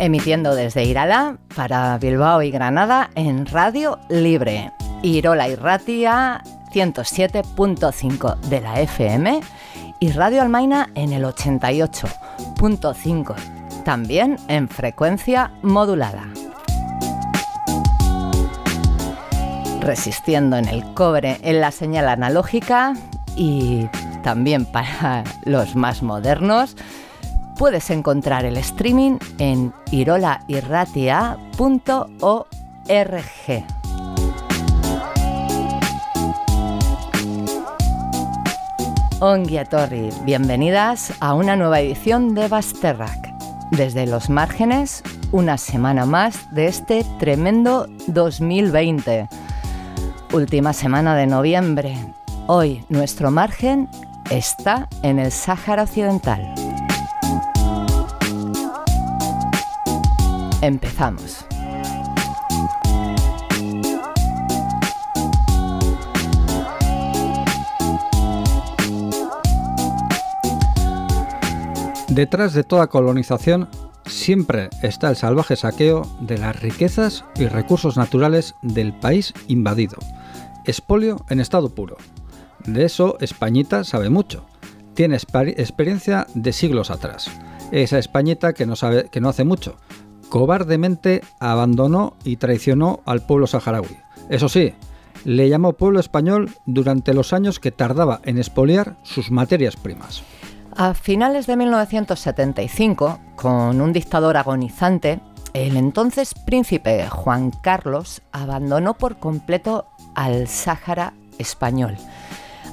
emitiendo desde Irala para Bilbao y Granada en Radio Libre. Irola y Ratia 107.5 de la FM y Radio Almaina en el 88.5, también en frecuencia modulada. Resistiendo en el cobre en la señal analógica y también para los más modernos, puedes encontrar el streaming en irolairratia.org. Ongiatorri, bienvenidas a una nueva edición de Basterrak. Desde los márgenes, una semana más de este tremendo 2020. Última semana de noviembre. Hoy nuestro margen está en el Sáhara Occidental. Empezamos. Detrás de toda colonización siempre está el salvaje saqueo de las riquezas y recursos naturales del país invadido. Espolio en estado puro. De eso Españita sabe mucho. Tiene experiencia de siglos atrás. Esa Españita que no, sabe, que no hace mucho, cobardemente abandonó y traicionó al pueblo saharaui. Eso sí, le llamó pueblo español durante los años que tardaba en expoliar sus materias primas. A finales de 1975, con un dictador agonizante, el entonces príncipe Juan Carlos abandonó por completo al Sáhara español.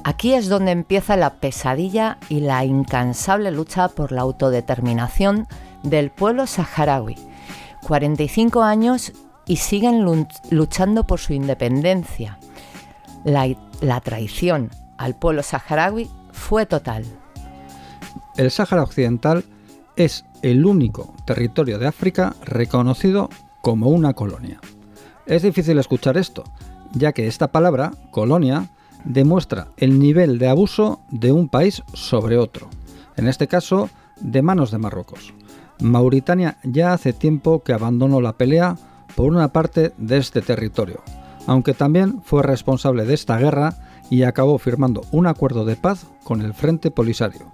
Aquí es donde empieza la pesadilla y la incansable lucha por la autodeterminación del pueblo saharaui 45 años y siguen luchando por su independencia. La, traición al pueblo saharaui fue total. El Sáhara Occidental es el único territorio de África reconocido como una colonia. Es difícil escuchar esto, ya que esta palabra, colonia, demuestra el nivel de abuso de un país sobre otro, en este caso de manos de Marruecos. Mauritania ya hace tiempo que abandonó la pelea por una parte de este territorio, aunque también fue responsable de esta guerra y acabó firmando un acuerdo de paz con el Frente Polisario.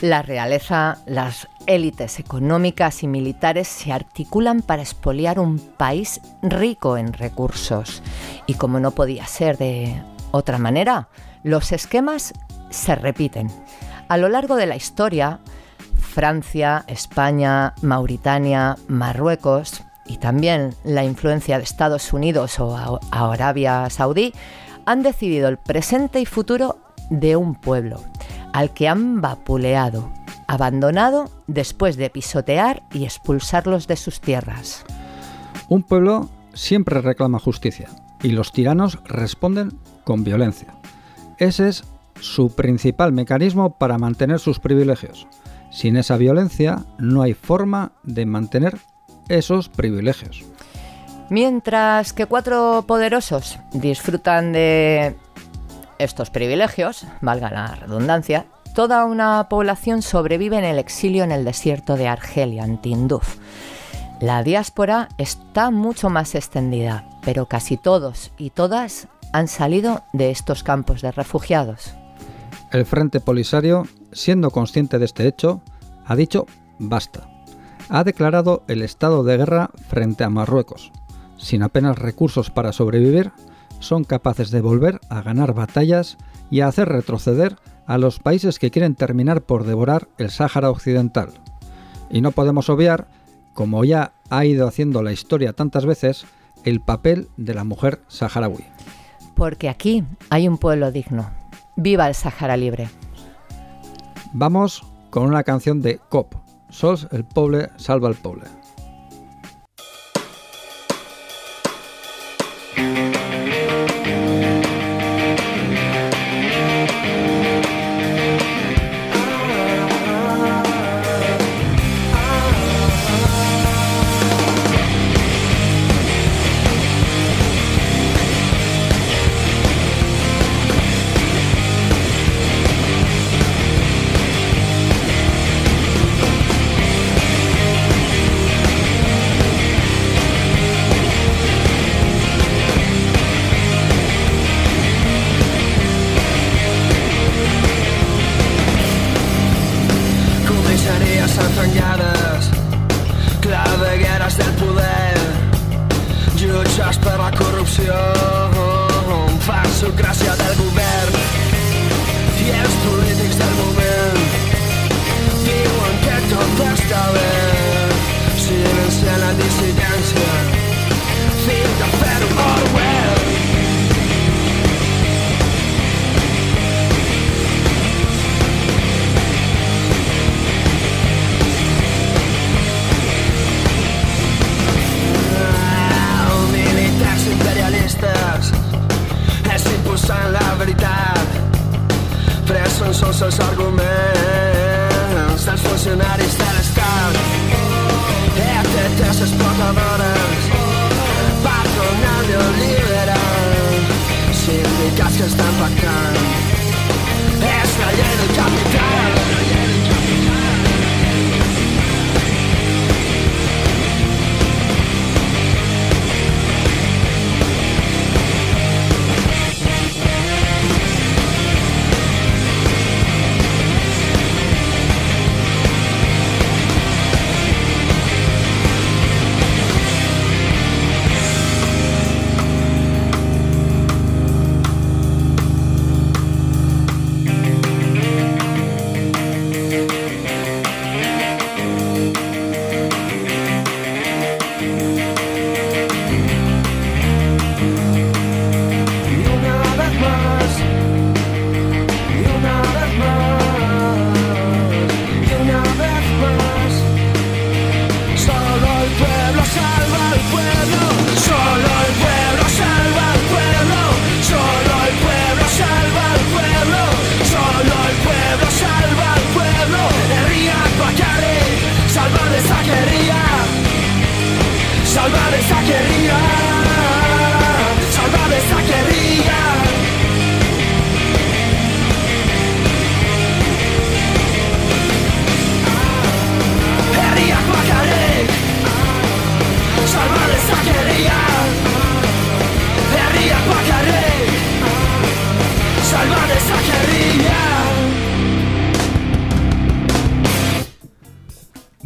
La realeza, las élites económicas y militares se articulan para expoliar un país rico en recursos. Y como no podía ser de otra manera, los esquemas se repiten. A lo largo de la historia, Francia, España, Mauritania, Marruecos y también la influencia de Estados Unidos o Arabia Saudí han decidido el presente y futuro de un pueblo al que han vapuleado, abandonado después de pisotear y expulsarlos de sus tierras. Un pueblo siempre reclama justicia y los tiranos responden con violencia. Ese es su principal mecanismo para mantener sus privilegios. Sin esa violencia no hay forma de mantener esos privilegios. Mientras que cuatro poderosos disfrutan de estos privilegios, valga la redundancia, toda una población sobrevive en el exilio en el desierto de Argelia, en Tinduf. La diáspora está mucho más extendida, pero casi todos y todas han salido de estos campos de refugiados. El Frente Polisario, siendo consciente de este hecho, ha dicho basta. Ha declarado el estado de guerra frente a Marruecos. Sin apenas recursos para sobrevivir, son capaces de volver a ganar batallas y a hacer retroceder a los países que quieren terminar por devorar el Sáhara Occidental. Y no podemos obviar, como ya ha ido haciendo la historia tantas veces, el papel de la mujer saharaui. Porque aquí hay un pueblo digno, Viva el Sahara Libre. Vamos con una canción de COP, Sols el poble salva al poble.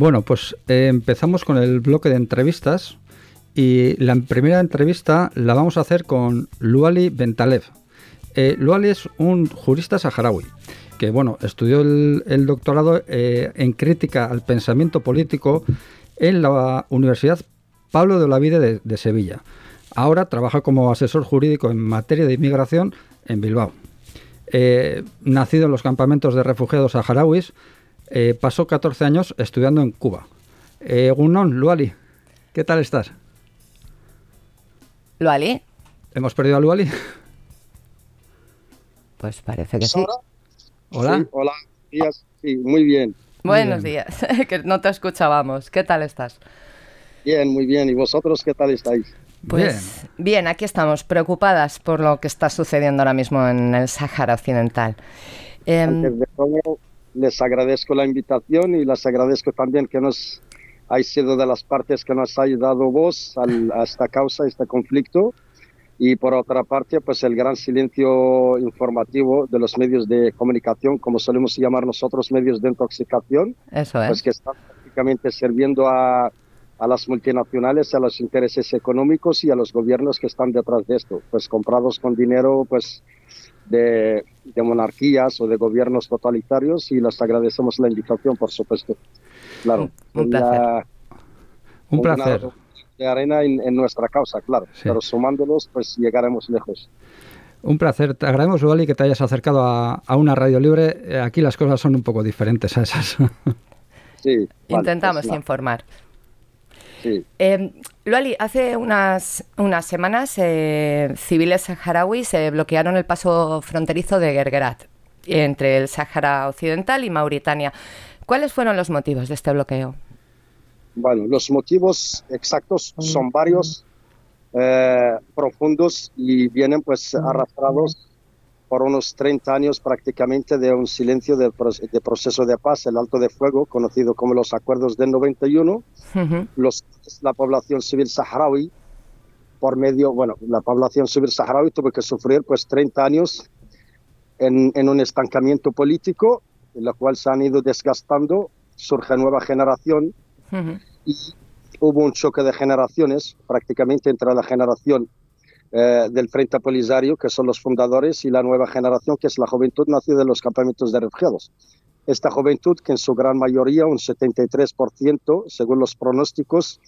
Bueno, pues eh, empezamos con el bloque de entrevistas y la primera entrevista la vamos a hacer con Luali Bentalev. Eh, Luali es un jurista saharaui que bueno, estudió el, doctorado eh, en crítica al pensamiento político en la Universidad Pablo de Olavide de, de Sevilla. Ahora trabaja como asesor jurídico en materia de inmigración en Bilbao. nacido en los campamentos de refugiados saharauis, eh, pasó 14 años estudiando en Cuba. Eh, Gunón, Luali, ¿qué tal estás? ¿Luali? ¿Hemos perdido a Luali? Pues parece que sí. Hola. Sí, hola, días. Sí, muy bien. Buenos días, que no te escuchábamos. ¿Qué tal estás? Bien, muy bien. ¿Y vosotros qué tal estáis? Pues bien. aquí estamos, preocupadas por lo que está sucediendo ahora mismo en el Sáhara Occidental. Em, les agradezco la invitación y les agradezco también que nos hay sido de las partes que nos ha dado voz a esta causa, a este conflicto. Y por otra parte, pues el gran silencio informativo de los medios de comunicación, como solemos llamar nosotros medios de intoxicación, Eso es. pues que están prácticamente sirviendo a, a las multinacionales, a los intereses económicos y a los gobiernos que están detrás de esto, pues comprados con dinero, pues de, monarquías o de gobiernos totalitarios y les agradecemos la invitación, por supuesto. Claro. Un placer. Un placer. De arena en, nuestra causa, claro. Pero sumándolos, pues llegaremos lejos. Un placer. Te agradecemos, Wally, que te hayas acercado a, una radio libre. Eh, aquí las cosas son un poco diferentes a esas. Sí. Intentamos pues informar. Eh, Luali, hace unas, unas semanas eh, civiles saharauis eh, bloquearon el paso fronterizo de Gergerat entre el Sahara Occidental y Mauritania. ¿Cuáles fueron los motivos de este bloqueo? Bueno, los motivos exactos son varios, eh, profundos y vienen pues arrastrados por unos 30 años prácticamente de un silencio del de proceso de paz, el alto de fuego, conocido como los acuerdos del 91. los, la población civil saharaui, por medio, bueno, la población civil saharaui tuvo que sufrir pues 30 años en, en un estancamiento político, en lo cual se han ido desgastando, surge nueva generación y hubo un choque de generaciones prácticamente entre la generación eh, del Frente Polisario, que son los fundadores, y la nueva generación, que es la juventud nacida de los campamentos de refugiados. Esta juventud, que en su gran mayoría, un 73%, según los pronósticos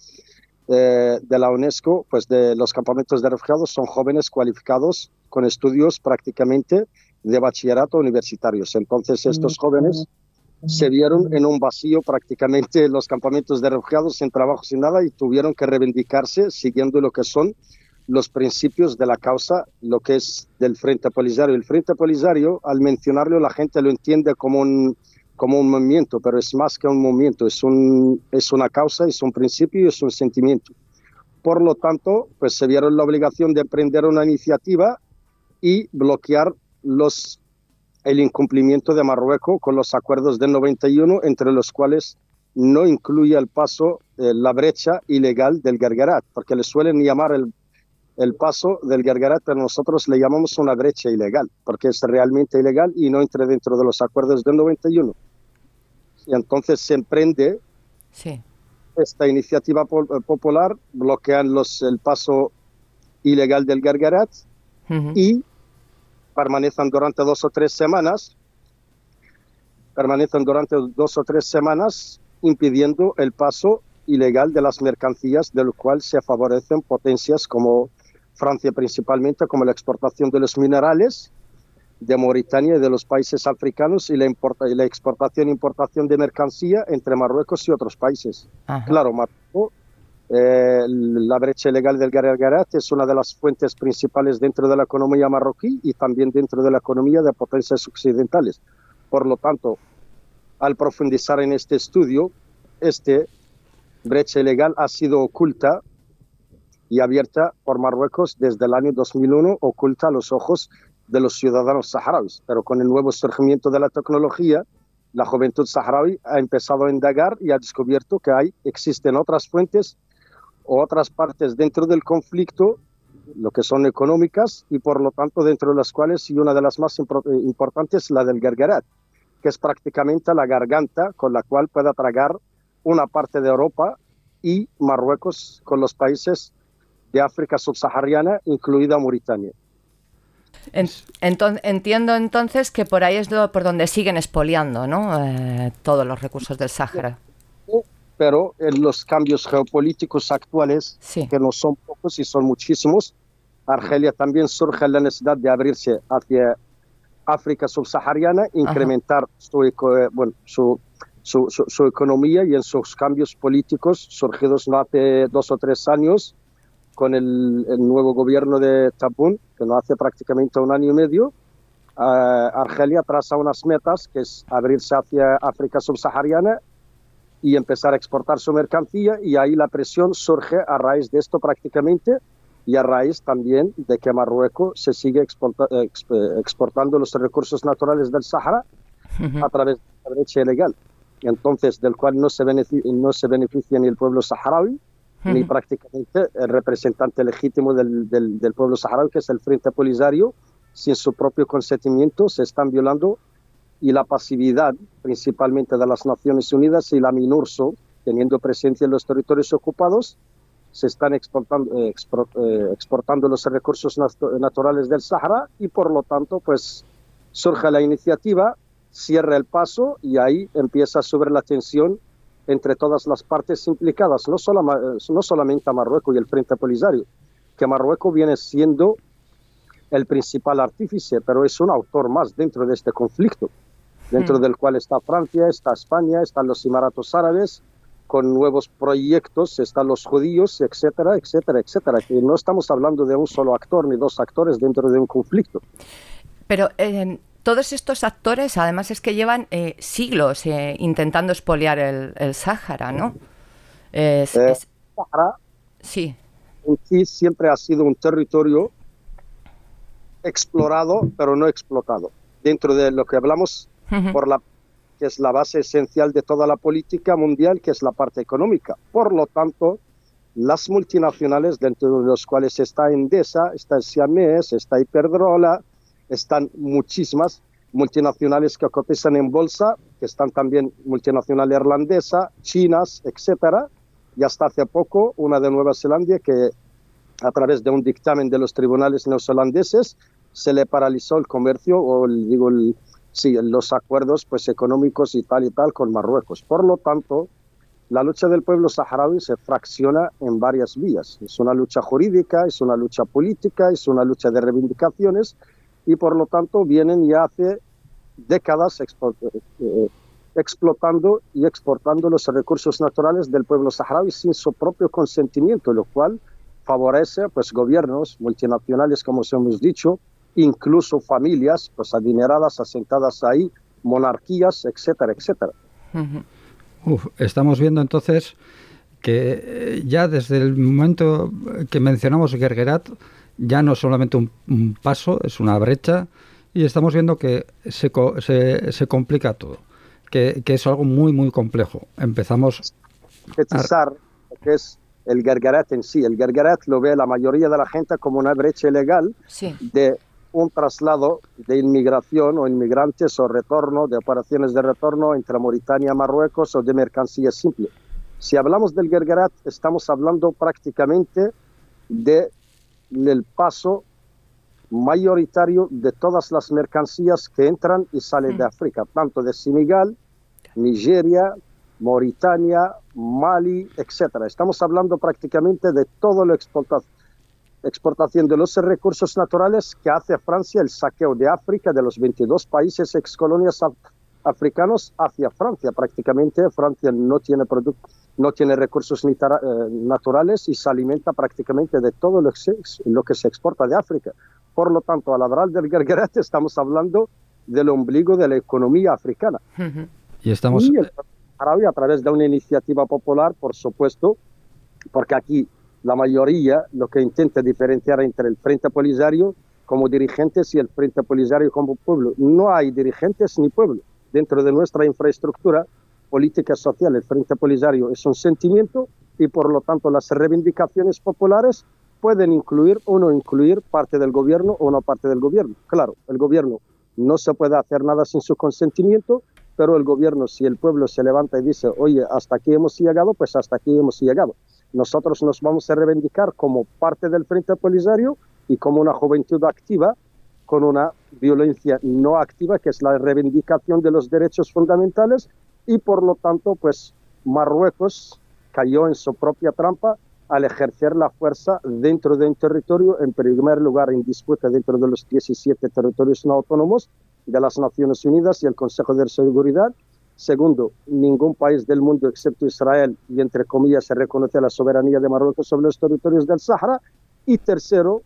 eh, de la UNESCO, pues de los campamentos de refugiados son jóvenes cualificados con estudios prácticamente de bachillerato universitarios. Entonces, estos jóvenes se vieron en un vacío prácticamente los campamentos de refugiados sin trabajo, sin nada, y tuvieron que reivindicarse siguiendo lo que son los principios de la causa, lo que es del Frente Polisario. El Frente Polisario, al mencionarlo, la gente lo entiende como un, como un movimiento, pero es más que un movimiento, es, un, es una causa, es un principio y es un sentimiento. Por lo tanto, pues se vieron la obligación de emprender una iniciativa y bloquear los, el incumplimiento de Marruecos con los acuerdos del 91, entre los cuales no incluye el paso, eh, la brecha ilegal del Gargarat, porque le suelen llamar el el paso del Gargarat, pero nosotros le llamamos una brecha ilegal, porque es realmente ilegal y no entra dentro de los acuerdos del 91. Y entonces se emprende esta iniciativa eh, popular, bloquean los, el paso ilegal del Gargarat y permanecen durante dos o tres semanas, permanecen durante dos o tres semanas impidiendo el paso ilegal de las mercancías, de lo cual se favorecen potencias como Francia principalmente, como la exportación de los minerales de Mauritania y de los países africanos y la, importa, y la exportación e importación de mercancía entre Marruecos y otros países. Claro, Marruecos, eh, la brecha ilegal del Garat es una de las fuentes principales dentro de la economía marroquí y también dentro de la economía de potencias occidentales. Por lo tanto, al profundizar en este estudio, esta brecha ilegal ha sido oculta y abierta por Marruecos desde el año 2001, oculta a los ojos de los ciudadanos saharauis. Pero con el nuevo surgimiento de la tecnología, la juventud saharaui ha empezado a indagar y ha descubierto que hay, existen otras fuentes o otras partes dentro del conflicto, lo que son económicas, y por lo tanto dentro de las cuales, y una de las más importantes, la del Gargarat, que es prácticamente la garganta con la cual pueda tragar una parte de Europa y Marruecos con los países de África subsahariana, incluida Mauritania. entiendo entonces que por ahí es por donde siguen expoliando ¿no? Eh, todos los recursos del Sáhara. Pero en los cambios geopolíticos actuales, que no son pocos y son muchísimos, Argelia también surge la necesidad de abrirse hacia África subsahariana, incrementar su, eh, bueno, su, su, su, economía y en sus cambios políticos surgidos no hace dos o tres años, con el, nuevo gobierno de Tabún, que no hace prácticamente un año y medio, Argelia traza unas metas, que es abrirse hacia África subsahariana y empezar a exportar su mercancía, y ahí la presión surge a raíz de esto prácticamente, y a raíz también de que Marruecos se sigue exportando los recursos naturales del Sahara a través de la brecha ilegal, entonces del cual no se, no se beneficia ni el pueblo saharaui, ni prácticamente el representante legítimo del, del, pueblo saharaui, que es el Frente Polisario, sin su propio consentimiento se están violando y la pasividad principalmente de las Naciones Unidas y la MINURSO, teniendo presencia en los territorios ocupados, se están exportando, eh, eh, exportando los recursos naturales del Sahara y por lo tanto pues surge la iniciativa, cierra el paso y ahí empieza a subir la tensión entre todas las partes implicadas, no, solo, no solamente a Marruecos y el Frente Polisario, que Marruecos viene siendo el principal artífice, pero es un autor más dentro de este conflicto, dentro hmm. del cual está Francia, está España, están los Emiratos Árabes, con nuevos proyectos, están los judíos, etcétera, etcétera, etcétera. Que no estamos hablando de un solo actor ni dos actores dentro de un conflicto. Pero eh, todos estos actores, además, es que llevan eh, siglos eh, intentando expoliar el, el Sáhara, ¿no? Es, eh, sí. sí siempre ha sido un territorio explorado, pero no explotado. Dentro de lo que hablamos, por la que es la base esencial de toda la política mundial, que es la parte económica. Por lo tanto, las multinacionales, dentro de los cuales está Endesa, está Siamés, está Iberdrola, están muchísimas multinacionales que cotizan en bolsa, que están también multinacional irlandesa, chinas, etcétera, y hasta hace poco una de Nueva Zelanda que a través de un dictamen de los tribunales neozelandeses, se le paralizó el comercio o digo sí, los acuerdos pues económicos y tal y tal con Marruecos. Por lo tanto, la lucha del pueblo saharaui se fracciona en varias vías. Es una lucha jurídica, es una lucha política, es una lucha de reivindicaciones y por lo tanto vienen ya hace décadas eh, explotando y exportando los recursos naturales del pueblo saharaui sin su propio consentimiento, lo cual favorece pues gobiernos multinacionales como os hemos dicho, incluso familias pues adineradas asentadas ahí, monarquías, etcétera, etcétera. estamos viendo entonces que eh, ya desde el momento que mencionamos Gergerat ya no es solamente un, paso, es una brecha y estamos viendo que se, se, se complica todo, que, que, es algo muy, muy complejo. Empezamos... A... que es el Gergerat en sí. El Gergerat lo ve la mayoría de la gente como una brecha ilegal de un traslado de inmigración o inmigrantes o retorno, de operaciones de retorno entre Mauritania y Marruecos o de mercancías simples. Si hablamos del Gergerat, estamos hablando prácticamente de el paso mayoritario de todas las mercancías que entran y salen de mm. África, tanto de Senegal, Nigeria, Mauritania, Mali, etc. Estamos hablando prácticamente de todo la exportación de los recursos naturales que hace Francia el saqueo de África, de los 22 países excolonias africanos hacia Francia. Prácticamente Francia no tiene productos no tiene recursos eh, naturales y se alimenta prácticamente de todo lo que, se, lo que se exporta de África. Por lo tanto, al hablar del Gergerat estamos hablando del ombligo de la economía africana. Y estamos... Y el a través de una iniciativa popular, por supuesto, porque aquí la mayoría lo que intenta diferenciar entre el Frente Polisario como dirigentes y el Frente Polisario como pueblo. No hay dirigentes ni pueblo. Dentro de nuestra infraestructura política social, el Frente Polisario es un sentimiento y por lo tanto las reivindicaciones populares pueden incluir o no incluir parte del gobierno o no parte del gobierno. Claro, el gobierno no se puede hacer nada sin su consentimiento, pero el gobierno, si el pueblo se levanta y dice, oye, hasta aquí hemos llegado, pues hasta aquí hemos llegado. Nosotros nos vamos a reivindicar como parte del Frente Polisario y como una juventud activa con una violencia no activa, que es la reivindicación de los derechos fundamentales y por lo tanto, pues Marruecos cayó en su propia trampa al ejercer la fuerza dentro de un territorio, en primer lugar en disputa dentro de los 17 territorios no autónomos de las Naciones Unidas y el Consejo de Seguridad. Segundo, ningún país del mundo excepto Israel y entre comillas se reconoce la soberanía de Marruecos sobre los territorios del Sahara. Y tercero,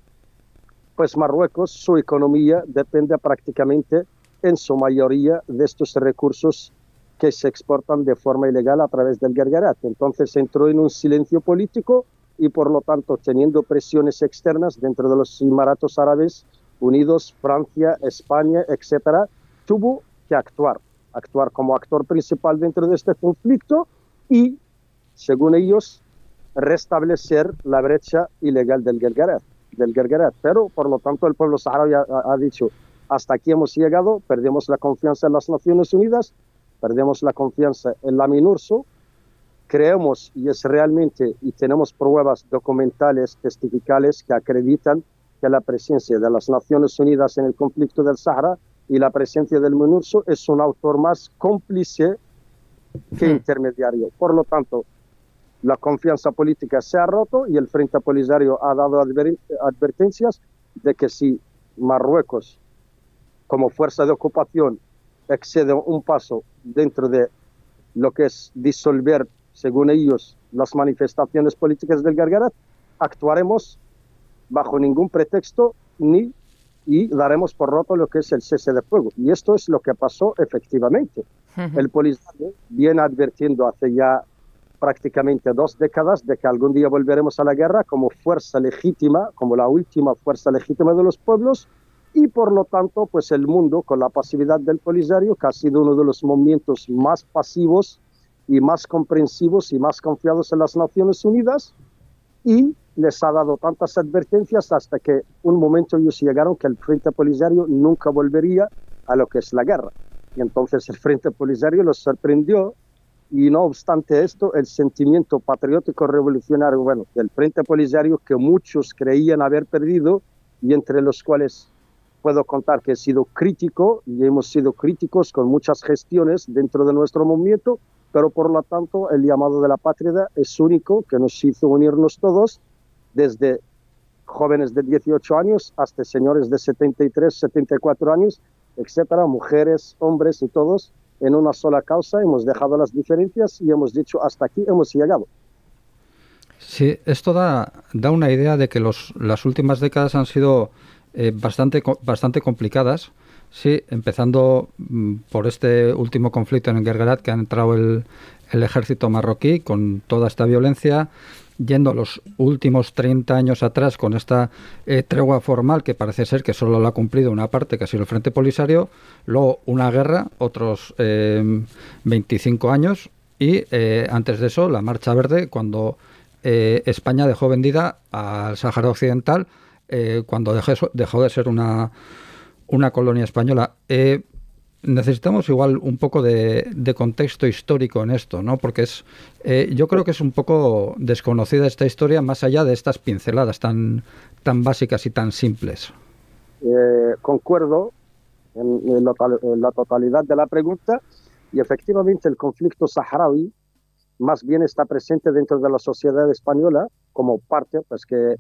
pues Marruecos, su economía depende prácticamente en su mayoría de estos recursos que se exportan de forma ilegal a través del Gergerat. Entonces entró en un silencio político y por lo tanto teniendo presiones externas dentro de los Emiratos Árabes Unidos, Francia, España, etcétera, tuvo que actuar, actuar como actor principal dentro de este conflicto y, según ellos, restablecer la brecha ilegal del Gergerat. Del Gergerat. Pero, por lo tanto, el pueblo saharaui ha, ha dicho, hasta aquí hemos llegado, perdemos la confianza en las Naciones Unidas, perdemos la confianza en la MINURSO, creemos y es realmente, y tenemos pruebas documentales, testificales que acreditan que la presencia de las Naciones Unidas en el conflicto del Sahara y la presencia del MINURSO es un autor más cómplice que intermediario. Por lo tanto, la confianza política se ha roto y el Frente Polisario ha dado advertencias de que si Marruecos, como fuerza de ocupación, excede un paso dentro de lo que es disolver, según ellos, las manifestaciones políticas del Gargarat, actuaremos bajo ningún pretexto ni y daremos por roto lo que es el cese de fuego. Y esto es lo que pasó efectivamente. El Polisario viene advirtiendo hace ya prácticamente dos décadas de que algún día volveremos a la guerra como fuerza legítima, como la última fuerza legítima de los pueblos, y por lo tanto, pues el mundo, con la pasividad del Polisario, que ha sido uno de los movimientos más pasivos y más comprensivos y más confiados en las Naciones Unidas, y les ha dado tantas advertencias hasta que un momento ellos llegaron que el Frente Polisario nunca volvería a lo que es la guerra. Y entonces el Frente Polisario los sorprendió y no obstante esto, el sentimiento patriótico revolucionario, bueno, del Frente Polisario que muchos creían haber perdido y entre los cuales puedo contar que he sido crítico y hemos sido críticos con muchas gestiones dentro de nuestro movimiento, pero por lo tanto el llamado de la patria es único que nos hizo unirnos todos desde jóvenes de 18 años hasta señores de 73, 74 años, etcétera, mujeres, hombres y todos en una sola causa, hemos dejado las diferencias y hemos dicho hasta aquí hemos llegado. Sí, esto da, da una idea de que los, las últimas décadas han sido eh, bastante, bastante complicadas. Sí, empezando mm, por este último conflicto en Gergerat que ha entrado el, el ejército marroquí con toda esta violencia, yendo los últimos 30 años atrás con esta eh, tregua formal que parece ser que solo la ha cumplido una parte, que ha sido el Frente Polisario, luego una guerra, otros 25 eh, años, y eh, antes de eso la Marcha Verde, cuando España dejó vendida al Sáhara Occidental, cuando dejó, de ser una, una colonia española necesitamos igual un poco de, contexto histórico en esto, ¿no? Porque es, eh, yo creo que es un poco desconocida esta historia más allá de estas pinceladas tan, tan básicas y tan simples. Eh, concuerdo en, la, totalidad de la pregunta y efectivamente el conflicto saharaui más bien está presente dentro de la sociedad española como parte, pues que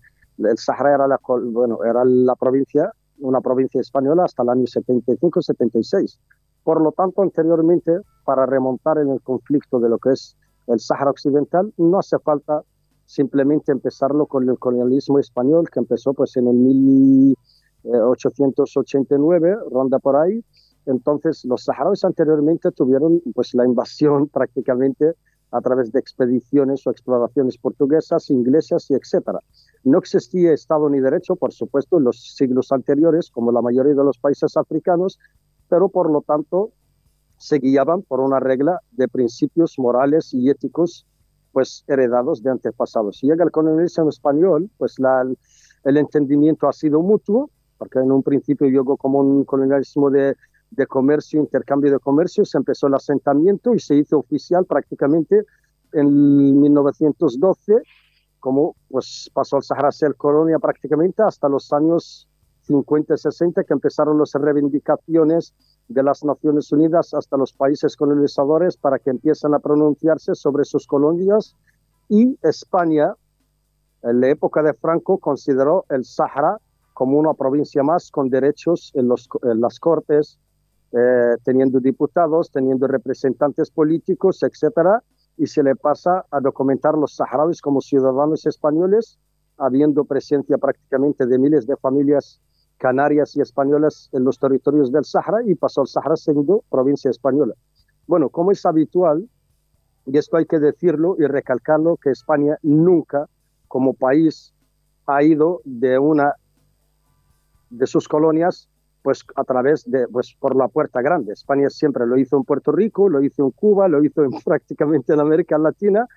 el Sahara era la, bueno, era la provincia una provincia española hasta el año 75-76. Por lo tanto, anteriormente, para remontar en el conflicto de lo que es el Sáhara Occidental, no hace falta simplemente empezarlo con el colonialismo español que empezó pues en el 1889, ronda por ahí. Entonces, los saharauis anteriormente tuvieron pues la invasión prácticamente a través de expediciones o exploraciones portuguesas, inglesas y etcétera. No existía Estado ni derecho, por supuesto, en los siglos anteriores, como la mayoría de los países africanos, pero por lo tanto se guiaban por una regla de principios morales y éticos pues heredados de antepasados. Si llega el colonialismo español, pues el entendimiento ha sido mutuo, porque en un principio llegó como un colonialismo de de comercio, intercambio de comercio, se empezó el asentamiento y se hizo oficial prácticamente en 1912, como pues pasó al Sahara a ser colonia prácticamente hasta los años 50 y 60 que empezaron las reivindicaciones de las Naciones Unidas hasta los países colonizadores para que empiecen a pronunciarse sobre sus colonias. Y España en la época de Franco consideró el Sahara como una provincia más con derechos en las cortes, eh, teniendo diputados, teniendo representantes políticos, etcétera, y se le pasa a documentar los saharauis como ciudadanos españoles, habiendo presencia prácticamente de miles de familias canarias y españolas en los territorios del Sahara y pasó al Sahara siendo provincia española. Bueno, como es habitual, y esto hay que decirlo y recalcarlo, que España nunca como país ha ido de una de sus colonias pues a través de, pues por la puerta grande. España siempre lo hizo en Puerto Rico, lo hizo en Cuba, lo hizo en, prácticamente en América Latina,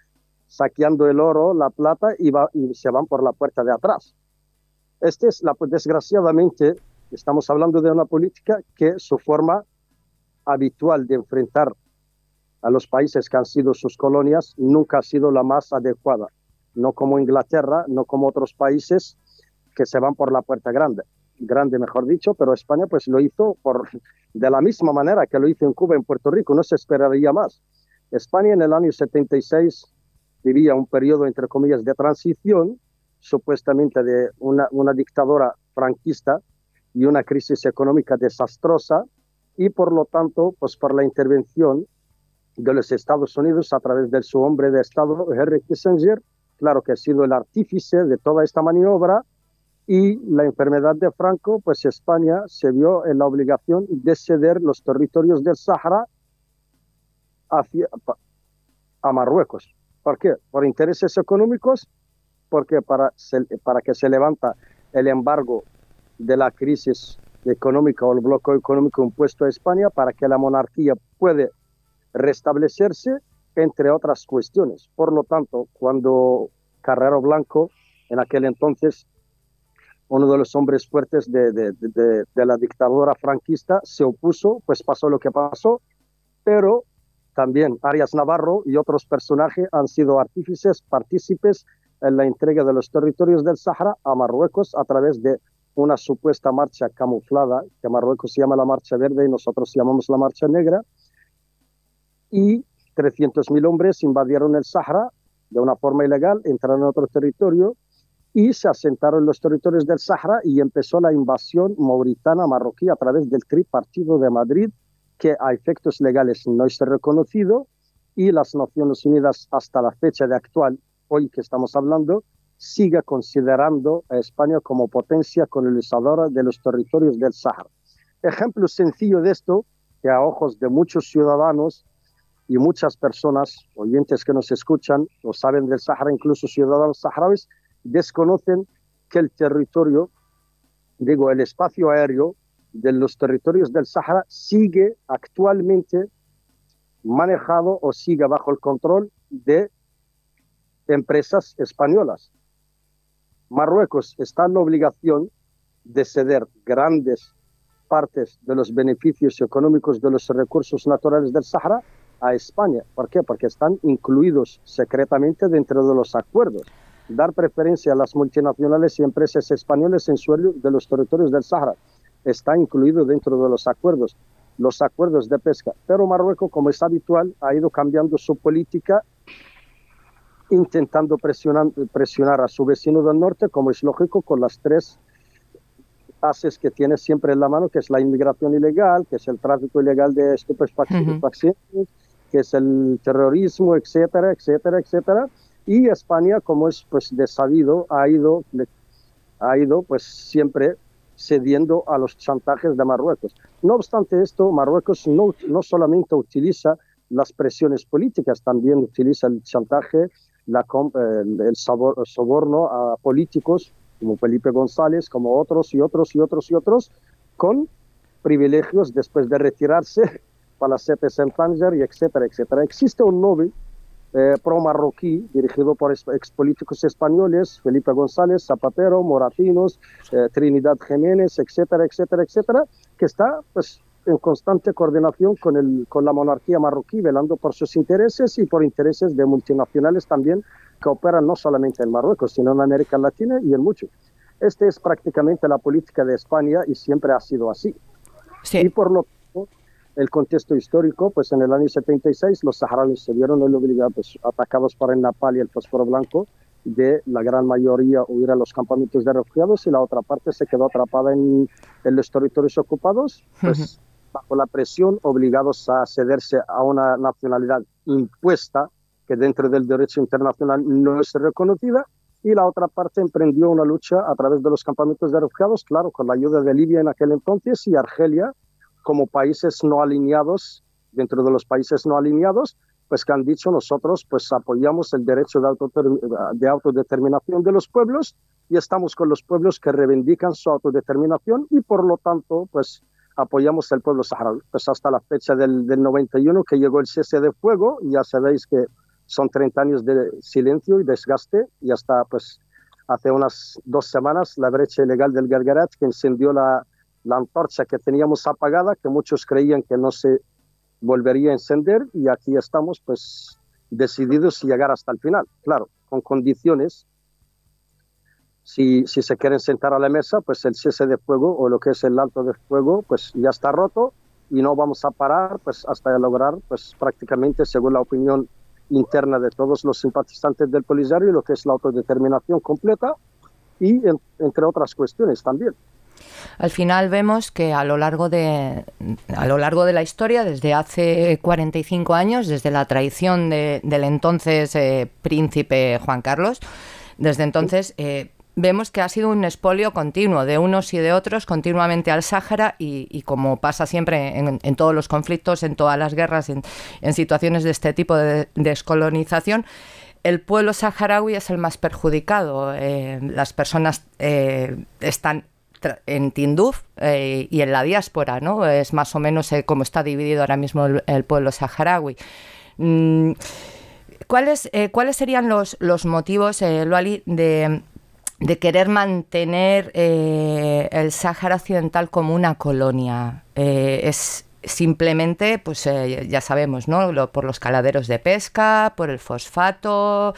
saqueando el oro, la plata y, va, y se van por la puerta de atrás. Este es, la, desgraciadamente, estamos hablando de una política que su forma habitual de enfrentar a los países que han sido sus colonias nunca ha sido la más adecuada, no como Inglaterra, no como otros países que se van por la puerta grande grande, mejor dicho, pero España pues lo hizo por, de la misma manera que lo hizo en Cuba, en Puerto Rico, no se esperaría más. España en el año 76 vivía un periodo, entre comillas, de transición, supuestamente de una, una dictadura franquista y una crisis económica desastrosa, y por lo tanto, pues por la intervención de los Estados Unidos a través de su hombre de Estado, Henry Kissinger, claro que ha sido el artífice de toda esta maniobra, y la enfermedad de Franco, pues España se vio en la obligación de ceder los territorios del Sahara hacia, a Marruecos. ¿Por qué? Por intereses económicos, porque para, para que se levanta el embargo de la crisis económica o el bloqueo económico impuesto a España, para que la monarquía puede restablecerse, entre otras cuestiones. Por lo tanto, cuando Carrero Blanco, en aquel entonces uno de los hombres fuertes de, la dictadura franquista, se opuso, pues pasó lo que pasó, pero también Arias Navarro y otros personajes han sido artífices, partícipes en la entrega de los territorios del Sahara a Marruecos a través de una supuesta marcha camuflada, que Marruecos se llama la Marcha Verde y nosotros llamamos la Marcha Negra, y 300.000 hombres invadieron el Sahara de una forma ilegal, entraron en otro territorio y se asentaron en los territorios del Sahara y empezó la invasión mauritana marroquí a través del Tripartido de Madrid, que a efectos legales no es reconocido y las Naciones Unidas hasta la fecha de actual, hoy que estamos hablando, sigue considerando a España como potencia colonizadora de los territorios del Sahara. Ejemplo sencillo de esto, que a ojos de muchos ciudadanos y muchas personas, oyentes que nos escuchan o saben del Sahara, incluso ciudadanos saharauis, desconocen que el territorio, digo, el espacio aéreo de los territorios del Sahara sigue actualmente manejado o sigue bajo el control de empresas españolas. Marruecos está en la obligación de ceder grandes partes de los beneficios económicos de los recursos naturales del Sahara a España. ¿Por qué? Porque están incluidos secretamente dentro de los acuerdos. Dar preferencia a las multinacionales y empresas españolas en suelo de los territorios del Sahara está incluido dentro de los acuerdos, los acuerdos de pesca. Pero Marruecos, como es habitual, ha ido cambiando su política intentando presionar, presionar a su vecino del norte, como es lógico, con las tres haces que tiene siempre en la mano, que es la inmigración ilegal, que es el tráfico ilegal de estupefacientes, que es el terrorismo, etcétera, etcétera, etcétera. Y España, como es pues de sabido, ha ido, ha ido pues siempre cediendo a los chantajes de Marruecos. No obstante esto, Marruecos no, no solamente utiliza las presiones políticas, también utiliza el chantaje la, el, soborno a políticos como Felipe González, como otros y otros y otros y otros, con privilegios después de retirarse para la Santander y etcétera, etcétera. Existe un lobby eh, pro-marroquí dirigido por expolíticos españoles, Felipe González, Zapatero, Moratinos, eh, Trinidad Jiménez, etcétera, etcétera, etcétera, que está pues en constante coordinación con, el, con la monarquía marroquí, velando por sus intereses y por intereses de multinacionales también que operan no solamente en Marruecos, sino en América Latina y en mucho. Esta es prácticamente la política de España y siempre ha sido así. Y por lo tanto, el contexto histórico, pues en el año 76 los saharauis se vieron obligados, pues, atacados por el Napal y el fósforo blanco, de la gran mayoría huir a los campamentos de refugiados y la otra parte se quedó atrapada en, en los territorios ocupados, pues bajo la presión, obligados a cederse a una nacionalidad impuesta que dentro del derecho internacional no es reconocida, y la otra parte emprendió una lucha a través de los campamentos de refugiados, claro, con la ayuda de Libia en aquel entonces y Argelia como países no alineados, dentro de los países no alineados, pues que han dicho nosotros pues apoyamos el derecho de, de autodeterminación de los pueblos y estamos con los pueblos que reivindican su autodeterminación y por lo tanto pues apoyamos al pueblo saharaui. Pues hasta la fecha del, del 91 que llegó el cese de fuego, ya sabéis que son 30 años de silencio y desgaste y hasta pues hace unas dos semanas la brecha ilegal del Gargarat que encendió la, la antorcha que teníamos apagada, que muchos creían que no se volvería a encender y aquí estamos pues decididos a llegar hasta el final, claro, con condiciones si, se quieren sentar a la mesa, pues el cese de fuego o lo que es el alto de fuego, pues ya está roto y no vamos a parar pues hasta lograr pues prácticamente según la opinión interna de todos los simpatizantes del Polisario lo que es la autodeterminación completa y entre otras cuestiones también. Al final vemos que a lo largo de a lo largo de la historia, desde hace 45 años, desde la traición de, del entonces eh, príncipe Juan Carlos, desde entonces eh, vemos que ha sido un expolio continuo de unos y de otros continuamente al Sáhara y, como pasa siempre en, todos los conflictos, en todas las guerras, en, situaciones de este tipo de descolonización, el pueblo saharaui es el más perjudicado. Eh, las personas están en Tinduf eh, y en la diáspora, ¿no? Es más o menos como está dividido ahora mismo el, pueblo saharaui. Mm, ¿Cuáles, ¿Cuáles serían los, los motivos, Luali, de de querer mantener eh, el Sáhara Occidental como una colonia. Eh, es, simplemente, pues eh, ya sabemos, ¿no? por los caladeros de pesca, por el fosfato,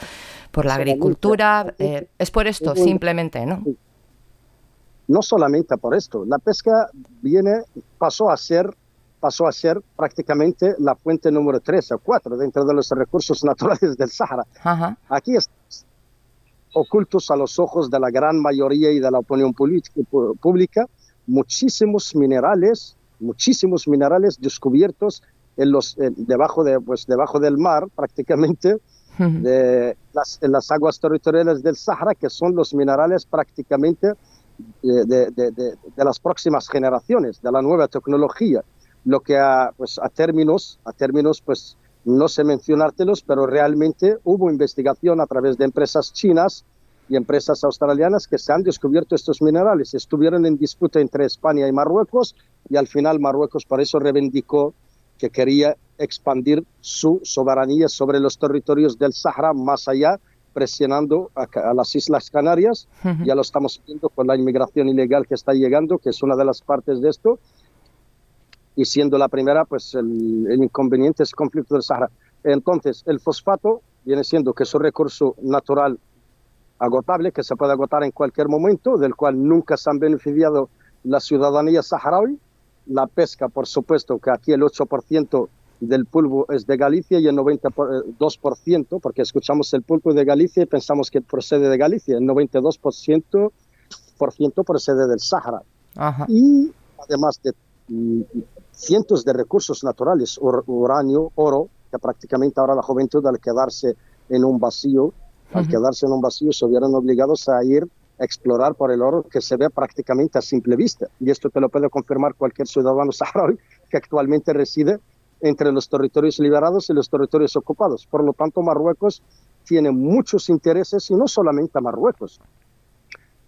por la agricultura. Eh, es por esto, simplemente, ¿no? No solamente por esto. La pesca viene, pasó a ser pasó a ser prácticamente la fuente número 3 o 4 dentro de los recursos naturales del Sahara. Aquí ocultos a los ojos de la gran mayoría y de la opinión pública muchísimos minerales muchísimos minerales descubiertos en los, debajo, de, pues, debajo del mar prácticamente, de las, en las aguas territoriales del Sahara, que son los minerales prácticamente de, las próximas generaciones, de la nueva tecnología. Lo que a, pues, a términos, a términos pues, no sé mencionártelos, pero realmente hubo investigación a través de empresas chinas y empresas australianas que se han descubierto estos minerales. Estuvieron en disputa entre España y Marruecos y al final Marruecos por eso reivindicó que quería expandir su soberanía sobre los territorios del Sahara más allá, presionando a, las Islas Canarias. Ya lo estamos viendo con la inmigración ilegal que está llegando, que es una de las partes de esto. Y siendo la primera, pues el, el inconveniente es el conflicto del Sahara. Entonces, el fosfato viene siendo que es un recurso natural agotable, que se puede agotar en cualquier momento, del cual nunca se han beneficiado la ciudadanía saharaui. La pesca, por supuesto, que aquí el 8% del pulpo es de Galicia y el 92%, porque escuchamos el pulpo de Galicia y pensamos que procede de Galicia, el 92% por ciento procede del Sahara. Y además de mm, cientos de recursos naturales, uranio, oro, que prácticamente ahora la juventud al quedarse en un vacío al quedarse en un vacío, se vieron obligados a ir a explorar por el oro que se ve prácticamente a simple vista. Y esto te lo puede confirmar cualquier ciudadano saharaui que actualmente reside entre los territorios liberados y los territorios ocupados. Por lo tanto, Marruecos tiene muchos intereses y no solamente a Marruecos.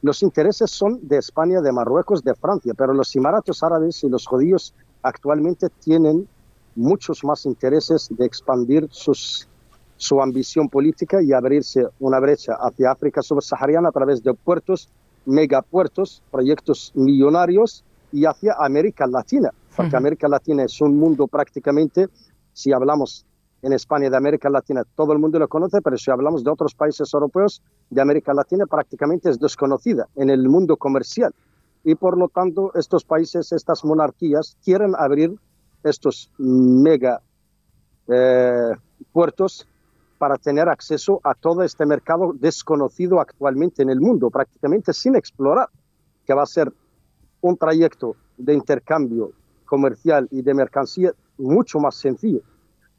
Los intereses son de España, de Marruecos, de Francia, pero los Emiratos Árabes y los judíos actualmente tienen muchos más intereses de expandir su ambición política y abrirse una brecha hacia África subsahariana a través de puertos, megapuertos, proyectos millonarios y hacia América Latina, porque América Latina es un mundo prácticamente, si hablamos en España de América Latina, todo el mundo lo conoce, pero si hablamos de otros países europeos, de América Latina prácticamente es desconocida en el mundo comercial. Y por lo tanto, estos países, estas monarquías, quieren abrir estos mega eh, puertos para tener acceso a todo este mercado desconocido actualmente en el mundo, prácticamente sin explorar, que va a ser un trayecto de intercambio comercial y de mercancía mucho más sencillo.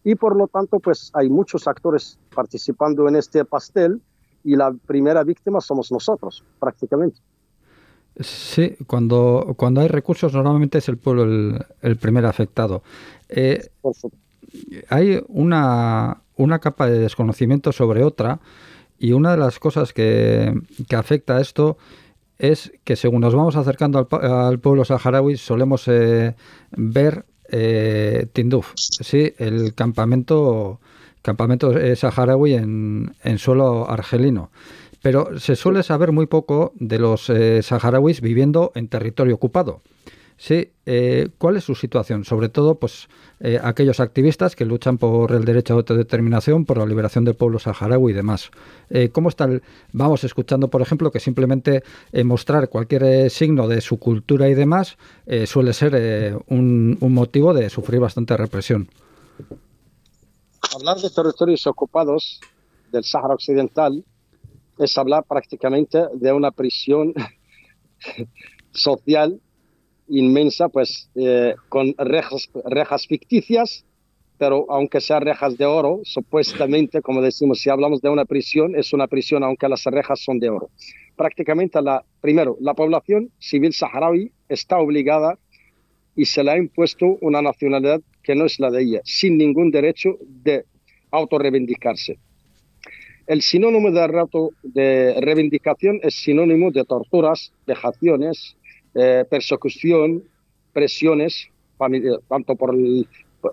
Y por lo tanto, pues hay muchos actores participando en este pastel y la primera víctima somos nosotros, prácticamente. Sí, cuando, cuando hay recursos normalmente es el pueblo el, primer afectado. Eh, hay una, una capa de desconocimiento sobre otra y una de las cosas que, afecta a esto es que según nos vamos acercando al, pueblo saharaui solemos eh, ver eh, Tinduf, sí, el campamento, campamento eh, saharaui en, en, suelo argelino. Pero se suele saber muy poco de los saharauis viviendo en territorio ocupado. Sí, ¿cuál es su situación? Sobre todo, pues eh, aquellos activistas que luchan por el derecho a autodeterminación, por la liberación del pueblo saharaui y demás. Eh, ¿Cómo está Vamos escuchando, por ejemplo, que simplemente eh, mostrar cualquier signo de su cultura y demás suele ser un, motivo de sufrir bastante represión. Hablar de territorios ocupados del Sahara Occidental es hablar prácticamente de una prisión social inmensa, pues eh, con rejas, rejas ficticias, pero aunque sean rejas de oro, supuestamente, como decimos, si hablamos de una prisión, es una prisión aunque las rejas son de oro. Prácticamente, la, primero, la población civil saharaui está obligada y se le ha impuesto una nacionalidad que no es la de ella, sin ningún derecho de autorreivindicarse. El sinónimo de, de reivindicación es sinónimo de torturas, vejaciones, eh, persecución, presiones, tanto por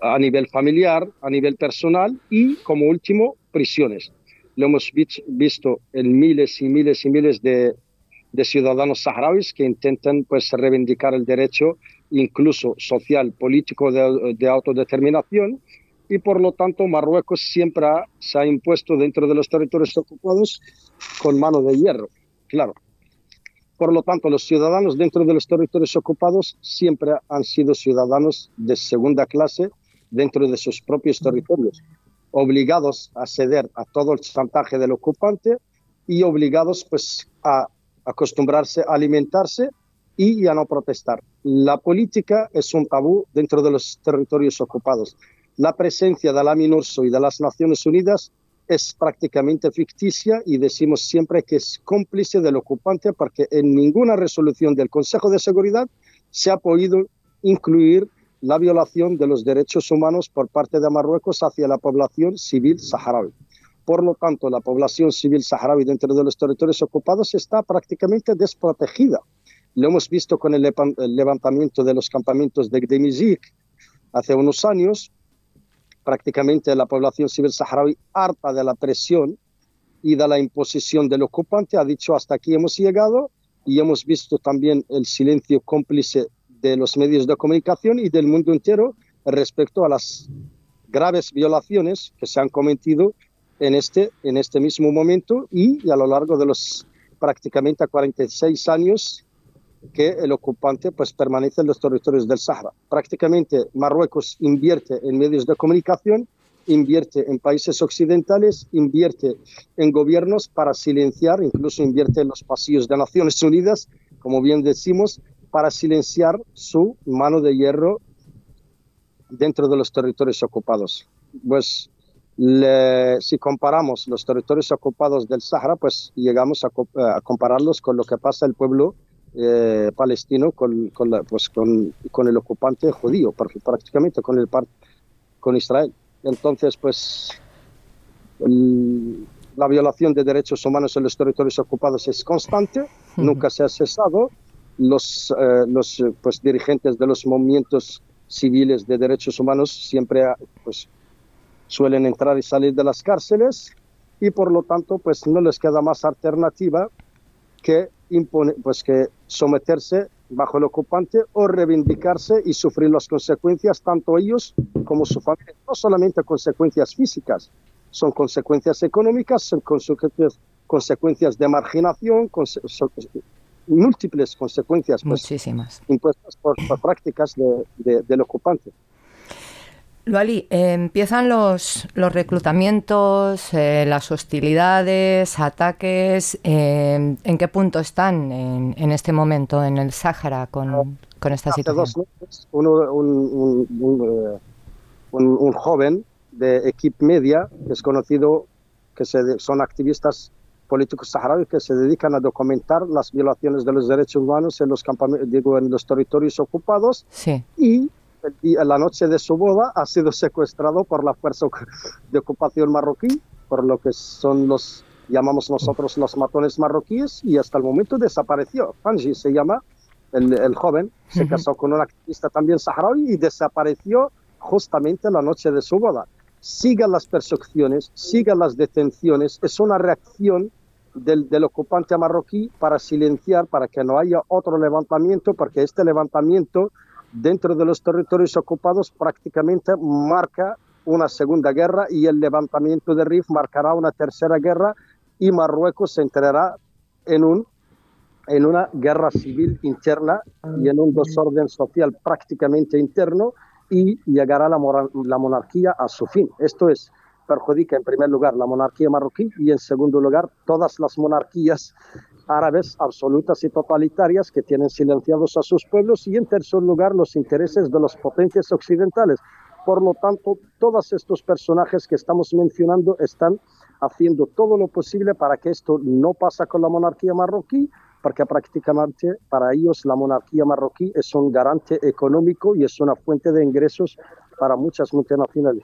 a nivel familiar, a nivel personal y, como último, prisiones. Lo hemos visto en miles y miles y miles de, ciudadanos saharauis que intentan pues reivindicar el derecho incluso social, político de, autodeterminación, y por lo tanto Marruecos siempre se ha impuesto dentro de los territorios ocupados con mano de hierro, claro. Por lo tanto, los ciudadanos dentro de los territorios ocupados siempre han sido ciudadanos de segunda clase dentro de sus propios territorios, obligados a ceder a todo el chantaje del ocupante y obligados pues a acostumbrarse a alimentarse y a no protestar. La política es un tabú dentro de los territorios ocupados. La presencia de la MINURSO y de las Naciones Unidas es prácticamente ficticia y decimos siempre que es cómplice del ocupante porque en ninguna resolución del Consejo de Seguridad se ha podido incluir la violación de los derechos humanos por parte de Marruecos hacia la población civil saharaui. Por lo tanto, la población civil saharaui dentro de los territorios ocupados está prácticamente desprotegida. Lo hemos visto con el levantamiento de los campamentos de Gdemizik hace unos años. Prácticamente la población civil saharaui, harta de la presión y de la imposición del ocupante, ha dicho hasta aquí hemos llegado y hemos visto también el silencio cómplice de los medios de comunicación y del mundo entero respecto a las graves violaciones que se han cometido en este, en este mismo momento y a lo largo de los prácticamente 46 años que el ocupante pues permanece en los territorios del Sahara. Prácticamente Marruecos invierte en medios de comunicación, invierte en países occidentales, invierte en gobiernos para silenciar, incluso invierte en los pasillos de Naciones Unidas, como bien decimos, para silenciar su mano de hierro dentro de los territorios ocupados. Pues si comparamos los territorios ocupados del Sahara, pues llegamos a, compararlos con lo que pasa el pueblo eh, palestino con, con, pues con, con, el ocupante judío, prácticamente con, el, con Israel. Entonces, pues la violación de derechos humanos en los territorios ocupados es constante, nunca se ha cesado. Los, eh, los pues, dirigentes de los movimientos civiles de derechos humanos siempre pues, suelen entrar y salir de las cárceles y por lo tanto pues no les queda más alternativa que, impone, pues, que someterse bajo el ocupante o reivindicarse y sufrir las consecuencias, tanto ellos como su familia. No solamente consecuencias físicas, son consecuencias económicas, son consecuencias, consecuencias de marginación, múltiples consecuencias pues, Muchísimas. impuestas por, prácticas de, del ocupante. Luali, eh, empiezan los, los reclutamientos, eh, las hostilidades, ataques. Eh, ¿En qué punto están en, este momento en el Sáhara con, con esta Hace situación? Dos meses, un, un, joven de Equip Media, que es conocido, que se, son activistas políticos saharauis que se dedican a documentar las violaciones de los derechos humanos en los, digo, en los territorios ocupados sí. y la noche de su boda ha sido secuestrado por la fuerza de ocupación marroquí, por lo que son los, llamamos nosotros los matones marroquíes, y hasta el momento desapareció. Fanji se llama, el, joven, se casó con una activista también saharaui y desapareció justamente la noche de su boda. Sigan las persecuciones, sigan las detenciones, es una reacción del, del, ocupante marroquí para silenciar, para que no haya otro levantamiento, porque este levantamiento dentro de los territorios ocupados prácticamente marca una segunda guerra y el levantamiento de Rif marcará una tercera guerra y Marruecos se entrará en, un, en una guerra civil interna y en un desorden social prácticamente interno y llegará la, la monarquía a su fin. Esto es, perjudica en primer lugar la monarquía marroquí y en segundo lugar todas las monarquías árabes absolutas y totalitarias que tienen silenciados a sus pueblos y en tercer lugar los intereses de las potencias occidentales. Por lo tanto, todos estos personajes que estamos mencionando están haciendo todo lo posible para que esto no pase con la monarquía marroquí, porque prácticamente para ellos la monarquía marroquí es un garante económico y es una fuente de ingresos para muchas multinacionales.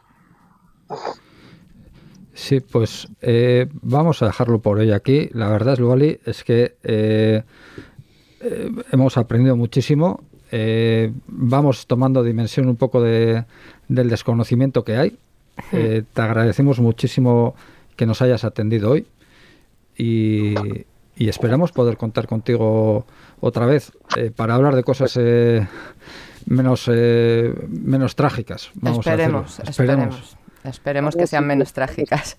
Sí, pues eh, vamos a dejarlo por hoy aquí. La verdad, Luali, es que eh, eh, hemos aprendido muchísimo. vamos tomando dimensión un poco de, del desconocimiento que hay. te agradecemos muchísimo que nos hayas atendido hoy y, esperamos poder contar contigo otra vez para hablar de cosas menos, eh, menos trágicas. Vamos esperemos, a esperemos. Esperemos que sean menos trágicas.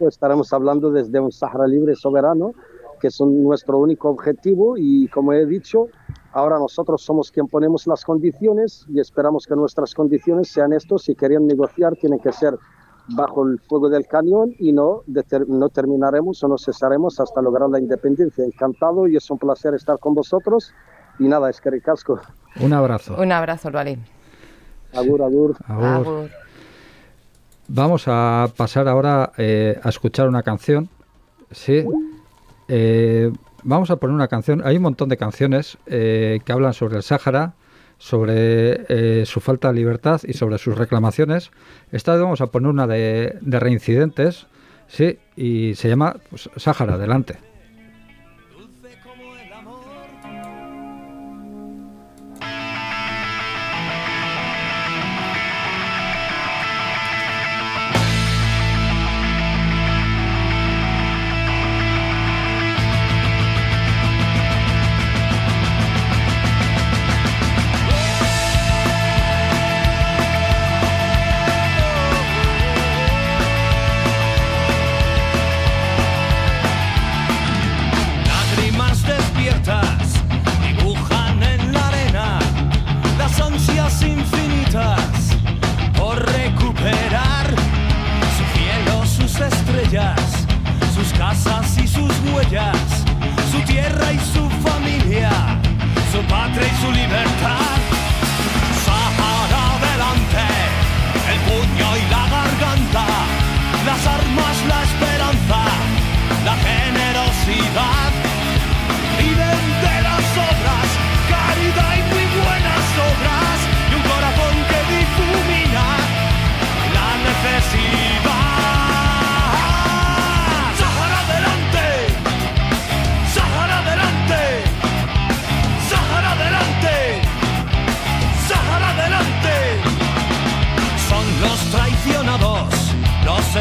Estaremos hablando desde un Sahara libre soberano, que es nuestro único objetivo y como he dicho, ahora nosotros somos quien ponemos las condiciones y esperamos que nuestras condiciones sean estos. Si querían negociar, tienen que ser bajo el fuego del cañón y no, no terminaremos o no cesaremos hasta lograr la independencia. Encantado y es un placer estar con vosotros. Y nada, es que ricasco. Un abrazo. Un abrazo, Lualín. Agur, agur. agur. Vamos a pasar ahora eh, a escuchar una canción. Sí. Eh, vamos a poner una canción. Hay un montón de canciones eh, que hablan sobre el Sáhara, sobre su falta de libertad y sobre sus reclamaciones. Esta vez vamos a poner una de, reincidentes, sí, y se llama pues, Sáhara, adelante.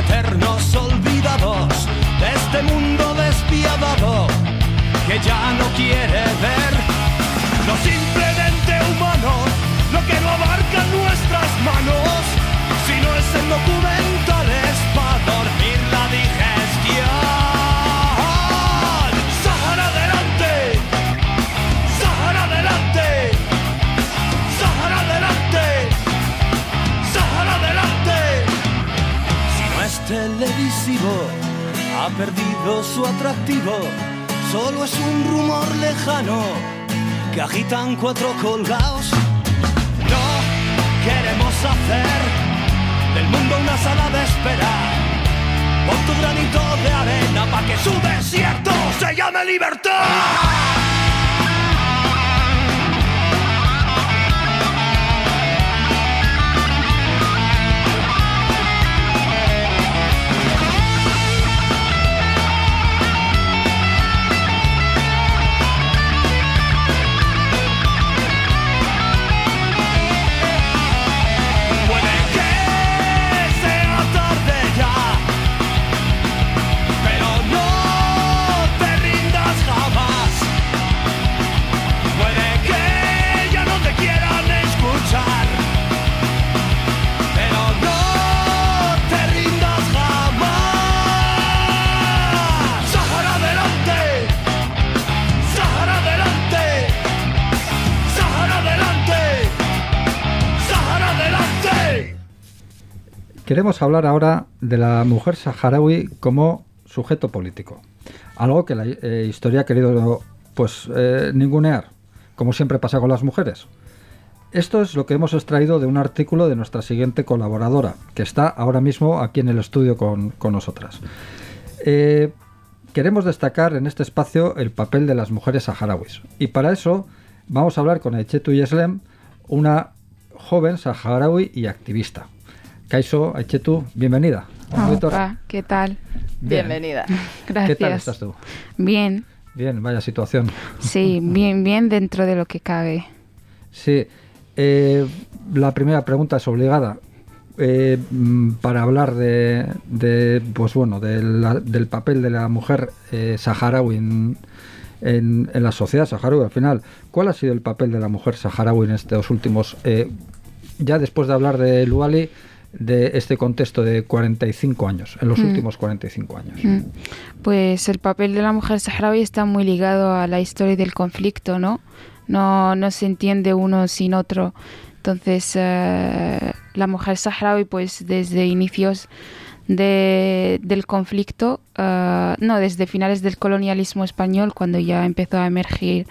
eternos olvidados de este mundo despiadado que ya no quiere ver lo simplemente humano, lo que no abarca nuestras manos, sino es en documentales para dormir la dije. Cuatro colgados. No queremos hacer del mundo una sala de espera. Pon tu granito de arena para que su desierto se llame libertad. Queremos hablar ahora de la mujer saharaui como sujeto político, algo que la eh, historia ha querido pues eh, ningunear, como siempre pasa con las mujeres. Esto es lo que hemos extraído de un artículo de nuestra siguiente colaboradora, que está ahora mismo aquí en el estudio con, nosotras. Eh, queremos destacar en este espacio el papel de las mujeres saharauis. Y para eso vamos a hablar con Aichetu Yeslem, una joven saharaui y activista. Kaiso Aichetu, bienvenida. Hola, ¿qué tal? Bienvenida. Gracias. ¿Qué tal estás tú? Bien. Bien, vaya situación. Sí, bien, bien dentro de lo que cabe. Sí. Eh, la primera pregunta es obligada. Eh, mm, para hablar de, pues bueno, del papel de la mujer eh, saharaui en, en, la sociedad saharaui al final. ¿Cuál ha sido el papel de la mujer saharaui en estos últimos, eh, ya después de hablar de Luali, de este contexto de 45 años, en los mm. últimos 45 años? Mm. Pues el papel de la mujer saharaui está muy ligado a la historia del conflicto, ¿no? No, no se entiende uno sin otro. Entonces, eh, la mujer saharaui, pues desde inicios de, del conflicto, eh, no, desde finales del colonialismo español, cuando ya empezó a emergir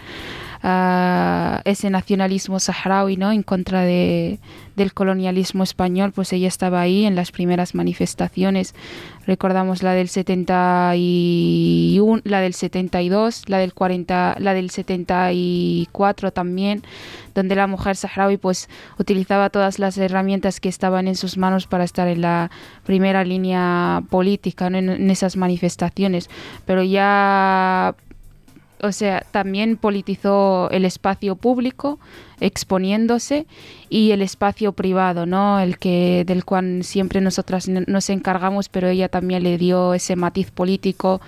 ese nacionalismo saharaui ¿no? en contra de, del colonialismo español, pues ella estaba ahí en las primeras manifestaciones. Recordamos la del 71, la del 72, la del 40, la del 74 también, donde la mujer saharaui pues utilizaba todas las herramientas que estaban en sus manos para estar en la primera línea política en esas manifestaciones. Pero ya o sea, también politizó el espacio público exponiéndose y el espacio privado, ¿no? El que del cual siempre nosotras nos encargamos, pero ella también le dio ese matiz político,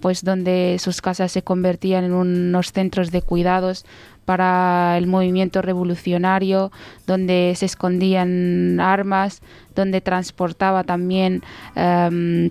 pues donde sus casas se convertían en unos centros de cuidados para el movimiento revolucionario, donde se escondían armas, donde transportaba también em,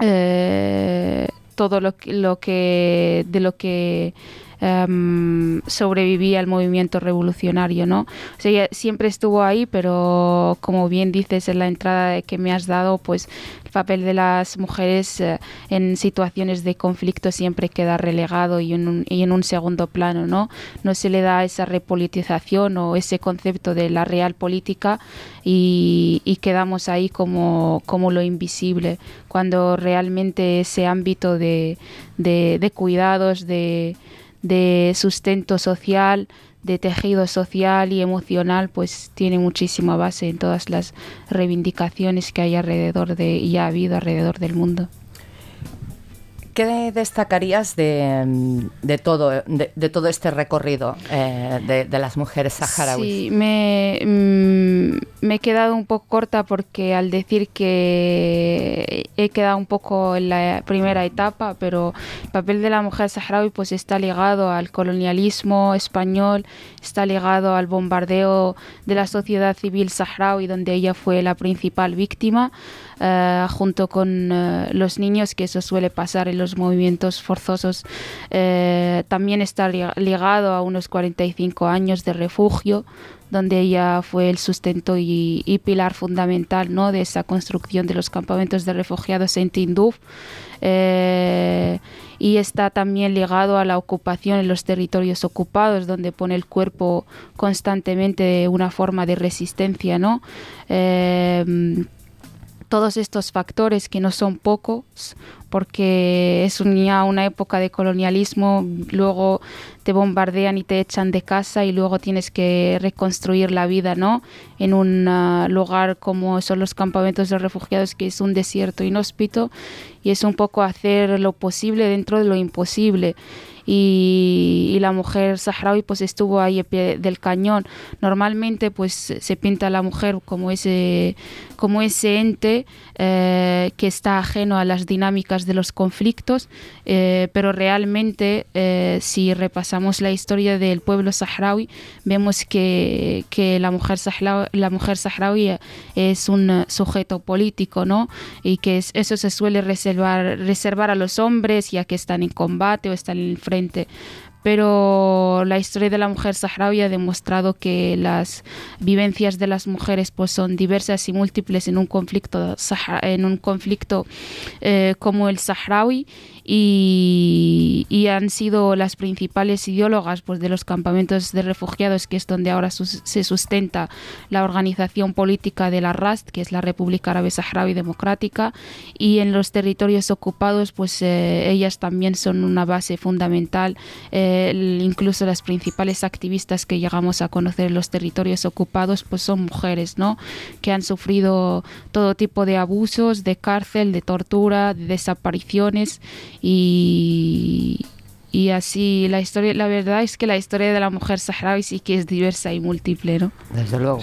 eh, todo lo, lo que de lo que em, sobrevivía el movimiento revolucionario, ¿no? O sea, siempre estuvo ahí, pero como bien dices en la entrada que me has dado, pues papel de las mujeres eh, en situaciones de conflicto siempre queda relegado y en, un, segundo plano, ¿no? No se le da esa repolitización o ese concepto de la real política y, quedamos ahí como, lo invisible, cuando realmente ese ámbito de, cuidados, de, de sustento social, de tejido social y emocional, pues tiene muchísima base en todas las reivindicaciones que hay alrededor de y ha habido alrededor del mundo. ¿Qué destacarías de, de todo, de, todo este recorrido eh, de, las mujeres saharauis? Sí, me, mm, me, he quedado un poco corta porque al decir que he quedado un poco en la primera etapa, pero el papel de la mujer saharaui pues está ligado al colonialismo español, está ligado al bombardeo de la sociedad civil saharaui, donde ella fue la principal víctima. Eh, junto con eh, los niños, que eso suele pasar en los movimientos forzosos. Eh, también está ligado a unos 45 años de refugio donde ella fue el sustento y, pilar fundamental ¿no? de esa construcción de los campamentos de refugiados en Tinduf. y está también ligado a la ocupación en los territorios ocupados, donde pone el cuerpo constantemente una forma de resistencia, ¿no? Todos estos factores que no son pocos, porque es ya una época de colonialismo, luego te bombardean y te echan de casa y luego tienes que reconstruir la vida, ¿no? En un ah, lugar como son los campamentos de refugiados, que es un desierto inhóspito, y es un poco hacer lo posible dentro de lo imposible y, la mujer saharaui pues estuvo ahí a pie del cañón. Normalmente pues se pinta a la mujer como ese, como ese ente eh, que está ajeno a las dinámicas de los conflictos, eh, pero realmente eh, si repasamos la historia del pueblo saharaui vemos que, que la, mujer saharaui, la mujer saharaui es un sujeto político ¿no? y que eso se suele reservar, reservar a los hombres ya que están en combate o están en frente pero la historia de la mujer saharaui ha demostrado que las vivencias de las mujeres pues son diversas y múltiples en un conflicto en un conflicto eh, como el saharaui y, han sido las principales ideólogas pues, de los campamentos de refugiados, que es donde ahora se sustenta la organización política de la RAST, que es la República Árabe Saharaui Democrática, y en los territorios ocupados, pues eh, ellas también son una base fundamental, eh, incluso las principales activistas que llegamos a conocer en los territorios ocupados, pues son mujeres, ¿no? Que han sufrido todo tipo de abusos, de cárcel, de tortura, de desapariciones y, y así la historia, la verdad es que la historia de la mujer saharaui sí que es diversa y múltiple, ¿no? Desde luego.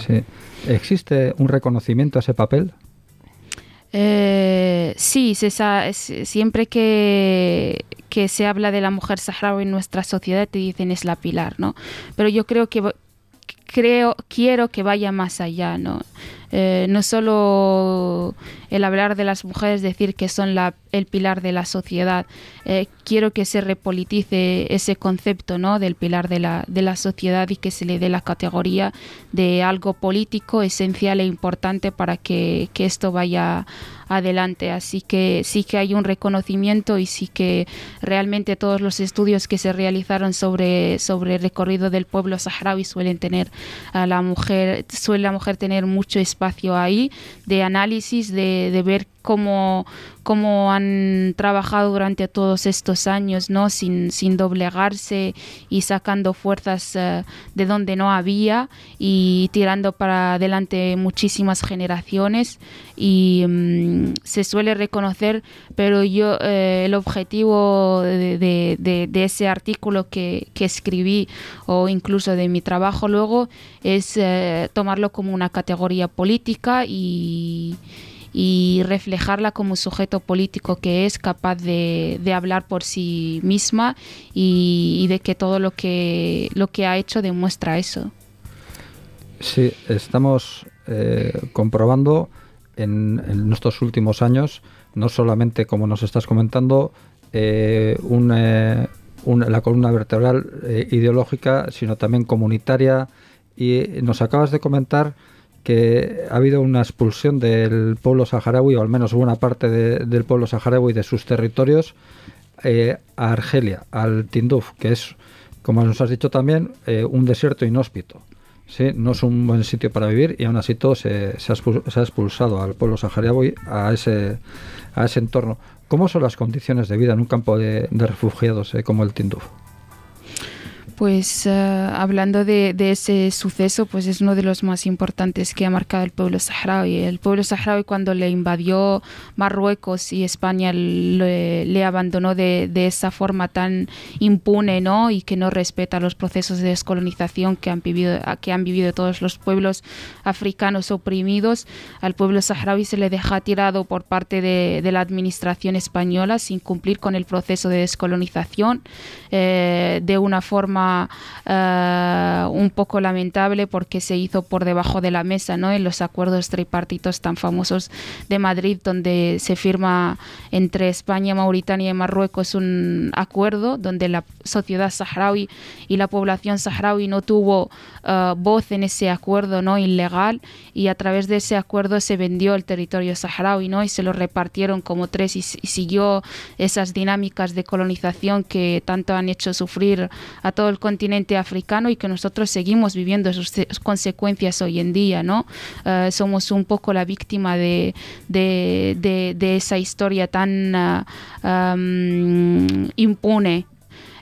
¿Existe un reconocimiento a ese papel? Eh, sí, se siempre que, que se habla de la mujer saharaui en nuestra sociedad te dicen es la pilar, ¿no? Pero yo creo que creo, quiero que vaya más allá, ¿no? Eh, no solo el hablar de las mujeres, decir que son la, el pilar de la sociedad. Eh, quiero que se repolitice ese concepto ¿no? del pilar de la, de la sociedad y que se le dé la categoría de algo político esencial e importante para que, que esto vaya adelante. Así que sí que hay un reconocimiento y sí que realmente todos los estudios que se realizaron sobre, sobre el recorrido del pueblo saharaui suelen tener a la mujer, suele la mujer tener mucho espacio ahí de análisis, de, de ver cómo, cómo han trabajado durante todos estos años, ¿no? Sin, sin doblegarse y sacando fuerzas eh, de donde no había y tirando para adelante muchísimas generaciones y mm, se suele reconocer, pero yo eh, el objetivo de, de, ese artículo que, que, escribí o incluso de mi trabajo luego es eh, tomarlo como una categoría política y y reflejarla como sujeto político que es capaz de, hablar por sí misma y, de que todo lo que, lo que ha hecho demuestra eso. Sí, estamos eh, comprobando en, en, estos últimos años, no solamente como nos estás comentando, eh, eh, la columna vertebral ideológica, sino también comunitaria. Y nos acabas de comentar que ha habido una expulsión del pueblo saharaui, o al menos una parte del pueblo saharaui de sus territorios, eh, a Argelia, al Tinduf, que es, como nos has dicho también, eh, un desierto inhóspito. ¿sí? No es un buen sitio para vivir y aún así todo se, ha, expulsado al pueblo saharaui a ese, a ese entorno. ¿Cómo son las condiciones de vida en un campo de, refugiados eh, como el Tinduf? Pues eh, hablando de, ese suceso, pues es uno de los más importantes que ha marcado el pueblo saharaui. El pueblo saharaui cuando le invadió Marruecos y España le, abandonó de, esa forma tan impune ¿no? y que no respeta los procesos de descolonización que han vivido, que han vivido todos los pueblos africanos oprimidos. Al pueblo saharaui se le deja tirado por parte de, la administración española sin cumplir con el proceso de descolonización eh, de una forma eh, un poco lamentable porque se hizo por debajo de la mesa, ¿no? En los acuerdos tripartitos tan famosos de Madrid, donde se firma entre España, Mauritania y Marruecos un acuerdo donde la sociedad saharaui y la población saharaui no tuvo eh, voz en ese acuerdo, ¿no? Ilegal y a través de ese acuerdo se vendió el territorio saharaui, ¿no? Y se lo repartieron como tres y, siguió esas dinámicas de colonización que tanto han hecho sufrir a todo el continente africano y que nosotros seguimos viviendo sus consecuencias hoy en día, ¿no? Eh, somos un poco la víctima de, de, esa historia tan ah, impune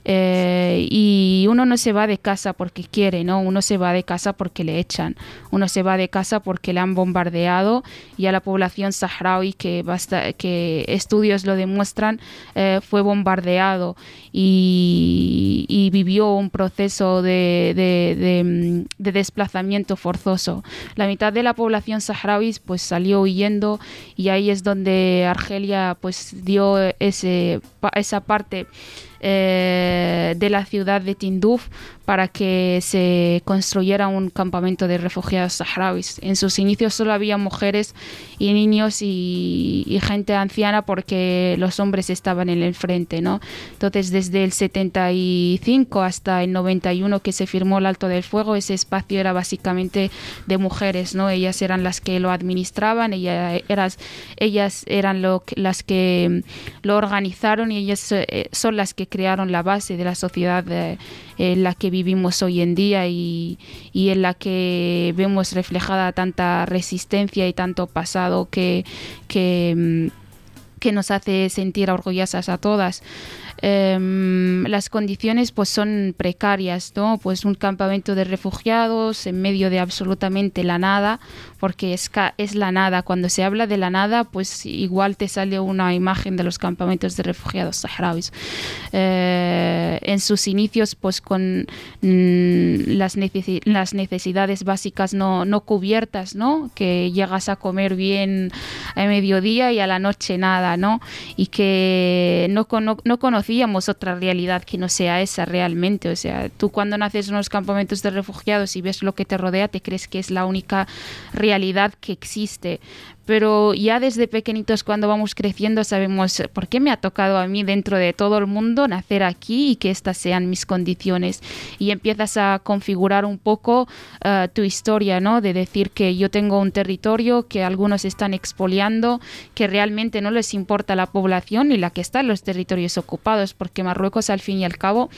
eh, y uno no se va de casa porque quiere, ¿no? Uno se va de casa porque le echan, uno se va de casa porque le han bombardeado y a la población saharaui que, basta, que estudios lo demuestran eh, fue bombardeado y, vivió un proceso de, de, desplazamiento forzoso. La mitad de la población saharaui pues salió huyendo y ahí es donde Argelia pues dio esa parte eh, de la ciudad de Tinduf para que se construyera un campamento de refugiados saharauis. En sus inicios solo había mujeres y niños y, gente anciana porque los hombres estaban en el frente, ¿no? Entonces, desde el 75 hasta el 91 que se firmó el Alto del Fuego, ese espacio era básicamente de mujeres, ¿no? Ellas eran las que lo administraban, ellas, ellas eran las que lo organizaron y ellas eh, son las que crearon la base de la sociedad eh, la que vivimos hoy en día y, en la que vemos reflejada tanta resistencia y tanto pasado que, que, mm, que nos hace sentir orgullosas a todas. Em, las condiciones pues son precarias, ¿no? Pues un campamento de refugiados en medio de absolutamente la nada, porque es, es la nada. Cuando se habla de la nada, pues igual te sale una imagen de los campamentos de refugiados saharauis. Eh, en sus inicios, pues con mm, las, las necesidades básicas no, no cubiertas, ¿no? Que llegas a comer bien a mediodía y a la noche nada, ¿no? Y que no, no, no conocíamos otra realidad que no sea esa realmente. O sea, tú cuando naces en los campamentos de refugiados y ves lo que te rodea, te crees que es la única realidad que existe pero ya desde pequeñitos cuando vamos creciendo sabemos por qué me ha tocado a mí dentro de todo el mundo nacer aquí y que estas sean mis condiciones y empiezas a configurar un poco eh, tu historia, ¿no? De decir que yo tengo un territorio que algunos están expoliando, que realmente no les importa la población y la que está en los territorios ocupados, porque Marruecos al fin y al cabo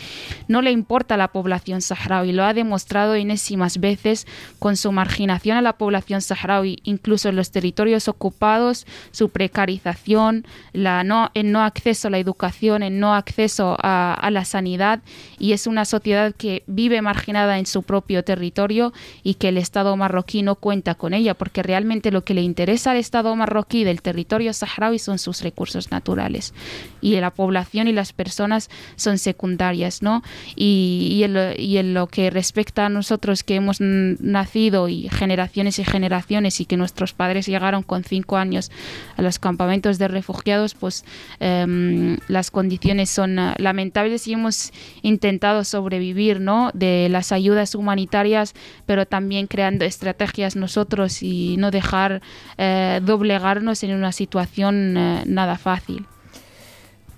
no le importa la población saharaui, lo ha demostrado inésimas veces con su marginación a la población saharaui, incluso en los territorios ocupados, su precarización, el no acceso a la educación, el no acceso a, la sanidad y es una sociedad que vive marginada en su propio territorio y que el Estado marroquí no cuenta con ella porque realmente lo que le interesa al Estado marroquí del territorio saharaui son sus recursos naturales y la población y las personas son secundarias, ¿no? Y, y en lo que respecta a nosotros que hemos nacido y generaciones y generaciones y que nuestros padres llegaron con cinco años a los campamentos de refugiados, pues em, las condiciones son ah, lamentables y hemos intentado sobrevivir ¿no? de las ayudas humanitarias, pero también creando estrategias nosotros y no dejar eh, doblegarnos en una situación eh, nada fácil.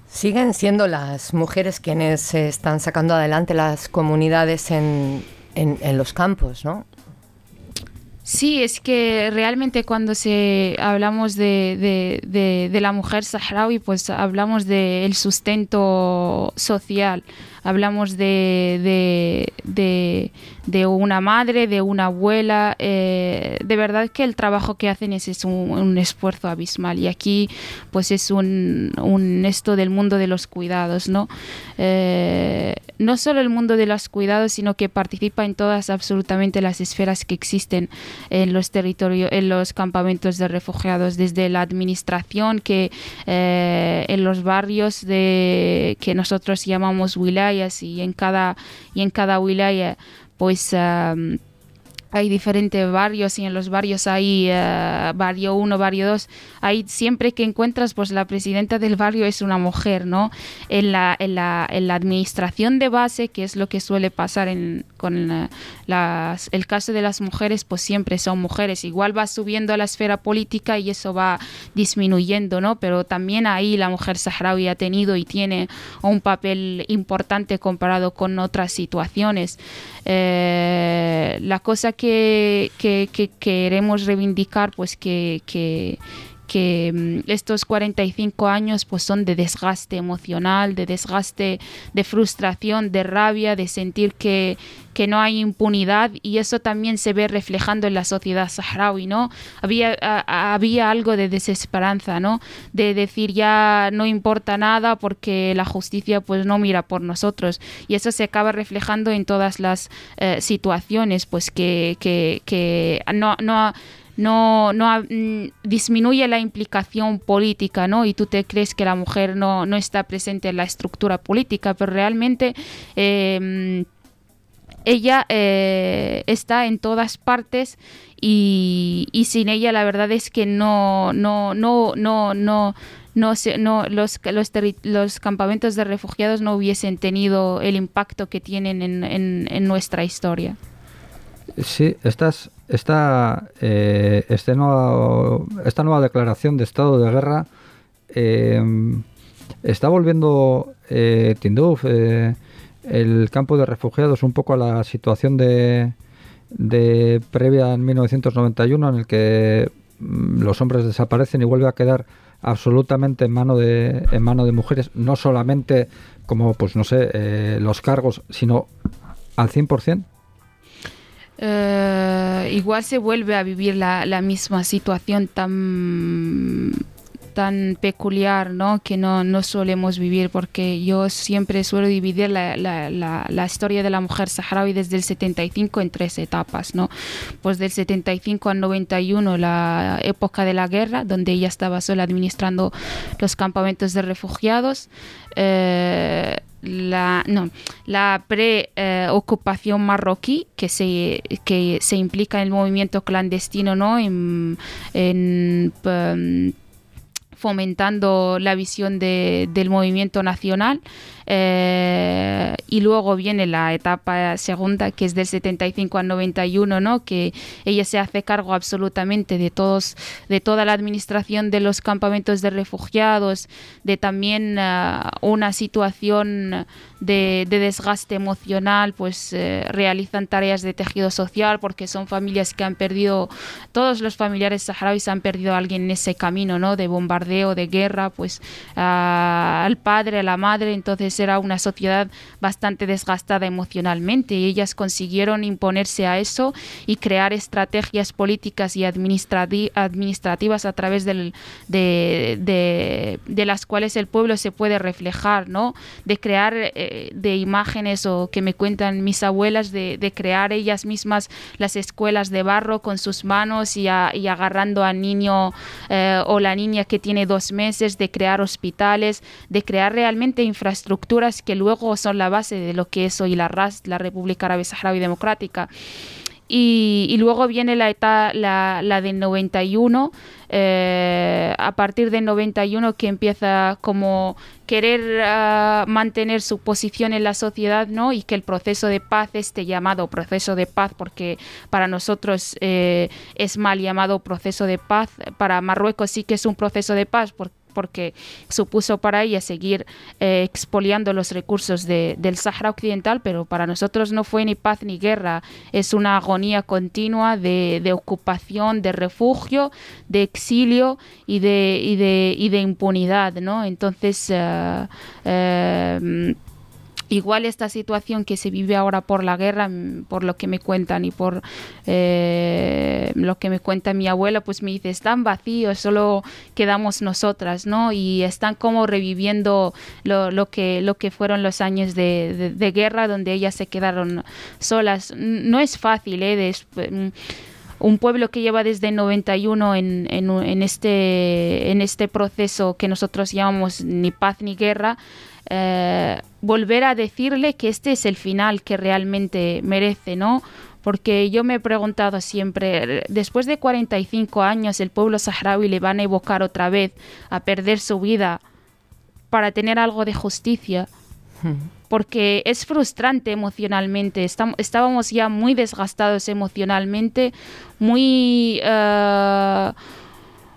Siguen siendo las mujeres quienes están sacando adelante las comunidades en, en los campos, ¿no? Sí, es que realmente cuando se hablamos de, de, la mujer saharaui, pues hablamos del sustento social hablamos de, de, una madre, de una abuela. Eh, de verdad que el trabajo que hacen es, un, esfuerzo abismal. Y aquí, pues es un, un, esto del mundo de los cuidados, ¿no? Eh, no solo el mundo de los cuidados, sino que participa en todas absolutamente las esferas que existen en los territorios, en los campamentos de refugiados, desde la administración que eh, en los barrios de que nosotros llamamos y en cada, y en cada wilaya pues hay diferentes barrios y en los barrios hay uh, barrio 1, barrio 2. Hay siempre que encuentras, pues la presidenta del barrio es una mujer, ¿no? En la, en la, en la administración de base, que es lo que suele pasar en, con el caso de las mujeres, pues siempre son mujeres. Igual va subiendo a la esfera política y eso va disminuyendo, ¿no? Pero también ahí la mujer saharaui ha tenido y tiene un papel importante comparado con otras situaciones. Eh, la cosa que que, queremos reivindicar, pues que mm, estos 45 años pues son de desgaste emocional, de desgaste, de frustración, de rabia, de sentir que, que no hay impunidad y eso también se ve reflejando en la sociedad saharaui, ¿no? Había, había algo de desesperanza, ¿no? De decir ya no importa nada porque la justicia pues no mira por nosotros y eso se acaba reflejando en todas las eh, situaciones pues que, que, que no, no no, no mm, disminuye la implicación política, ¿no? Y tú te crees que la mujer no, no está presente en la estructura política, pero realmente eh, ella eh, está en todas partes y, sin ella la verdad es que no, no, no, no, no, no, no los, los, los, campamentos de refugiados no hubiesen tenido el impacto que tienen en, en, nuestra historia. Sí, estas, esta, eh, este nuevo, esta nueva declaración de estado de guerra eh, está volviendo eh, Tinduf, eh, el campo de refugiados un poco a la situación de, de previa en 1991 en el que mm, los hombres desaparecen y vuelve a quedar absolutamente en mano de en mano de mujeres no solamente como pues no sé eh, los cargos sino al 100% eh, igual se vuelve a vivir la, la misma situación tan tan peculiar ¿no? que no, no solemos vivir, porque yo siempre suelo dividir la, la, la, historia de la mujer saharaui desde el 75 en tres etapas. ¿no? Pues del 75 al 91, la época de la guerra, donde ella estaba sola administrando los campamentos de refugiados. Eh, la, no, la preocupación marroquí que se, que se implica en el movimiento clandestino ¿no? en, en fomentando la visión del movimiento nacional. Eh, y luego viene la etapa segunda, que es del 75 al 91, ¿no? que ella se hace cargo absolutamente de, todos, de toda la administración de los campamentos de refugiados, de también eh, una situación de, desgaste emocional, pues eh, realizan tareas de tejido social porque son familias que han perdido, todos los familiares saharauis han perdido a alguien en ese camino ¿no? de bombardeo, de guerra, pues al padre, a la madre, entonces era una sociedad bastante desgastada emocionalmente y ellas consiguieron imponerse a eso y crear estrategias políticas y administrativas a través de, de, las cuales el pueblo se puede reflejar, ¿no? de crear eh, de imágenes o que me cuentan mis abuelas de, crear ellas mismas las escuelas de barro con sus manos y, agarrando al niño eh, o la niña que tiene dos meses, de crear hospitales, de crear realmente infraestructura que luego son la base de lo que es hoy la RAS, la República Árabe Saharaui Democrática. Y, luego viene la etapa, la, la del 91, eh, a partir del 91 que empieza como querer ah, mantener su posición en la sociedad, ¿no? Y que el proceso de paz, este llamado proceso de paz, porque para nosotros eh, es mal llamado proceso de paz, para Marruecos sí que es un proceso de paz, porque porque supuso para ella seguir eh, expoliando los recursos del Sahara Occidental, pero para nosotros no fue ni paz ni guerra, es una agonía continua de, ocupación, de refugio, de exilio y de, impunidad, ¿no? Entonces, eh, eh, igual esta situación que se vive ahora por la guerra, mm, por lo que me cuentan y por eh, lo que me cuenta mi abuela, pues me dice, están vacíos, solo quedamos nosotras, ¿no? Y están como reviviendo lo, que, lo que fueron los años de, guerra donde ellas se quedaron solas. No es fácil, ¿eh? Mm, un pueblo que lleva desde el 91 en, en, en, este, en este proceso que nosotros llamamos ni paz ni guerra, eh, volver a decirle que este es el final que realmente merece, ¿no? Porque yo me he preguntado siempre, después de 45 años el pueblo saharaui le van a evocar otra vez a perder su vida para tener algo de justicia. Porque es frustrante emocionalmente. estábamos ya muy desgastados emocionalmente, muy... Eh,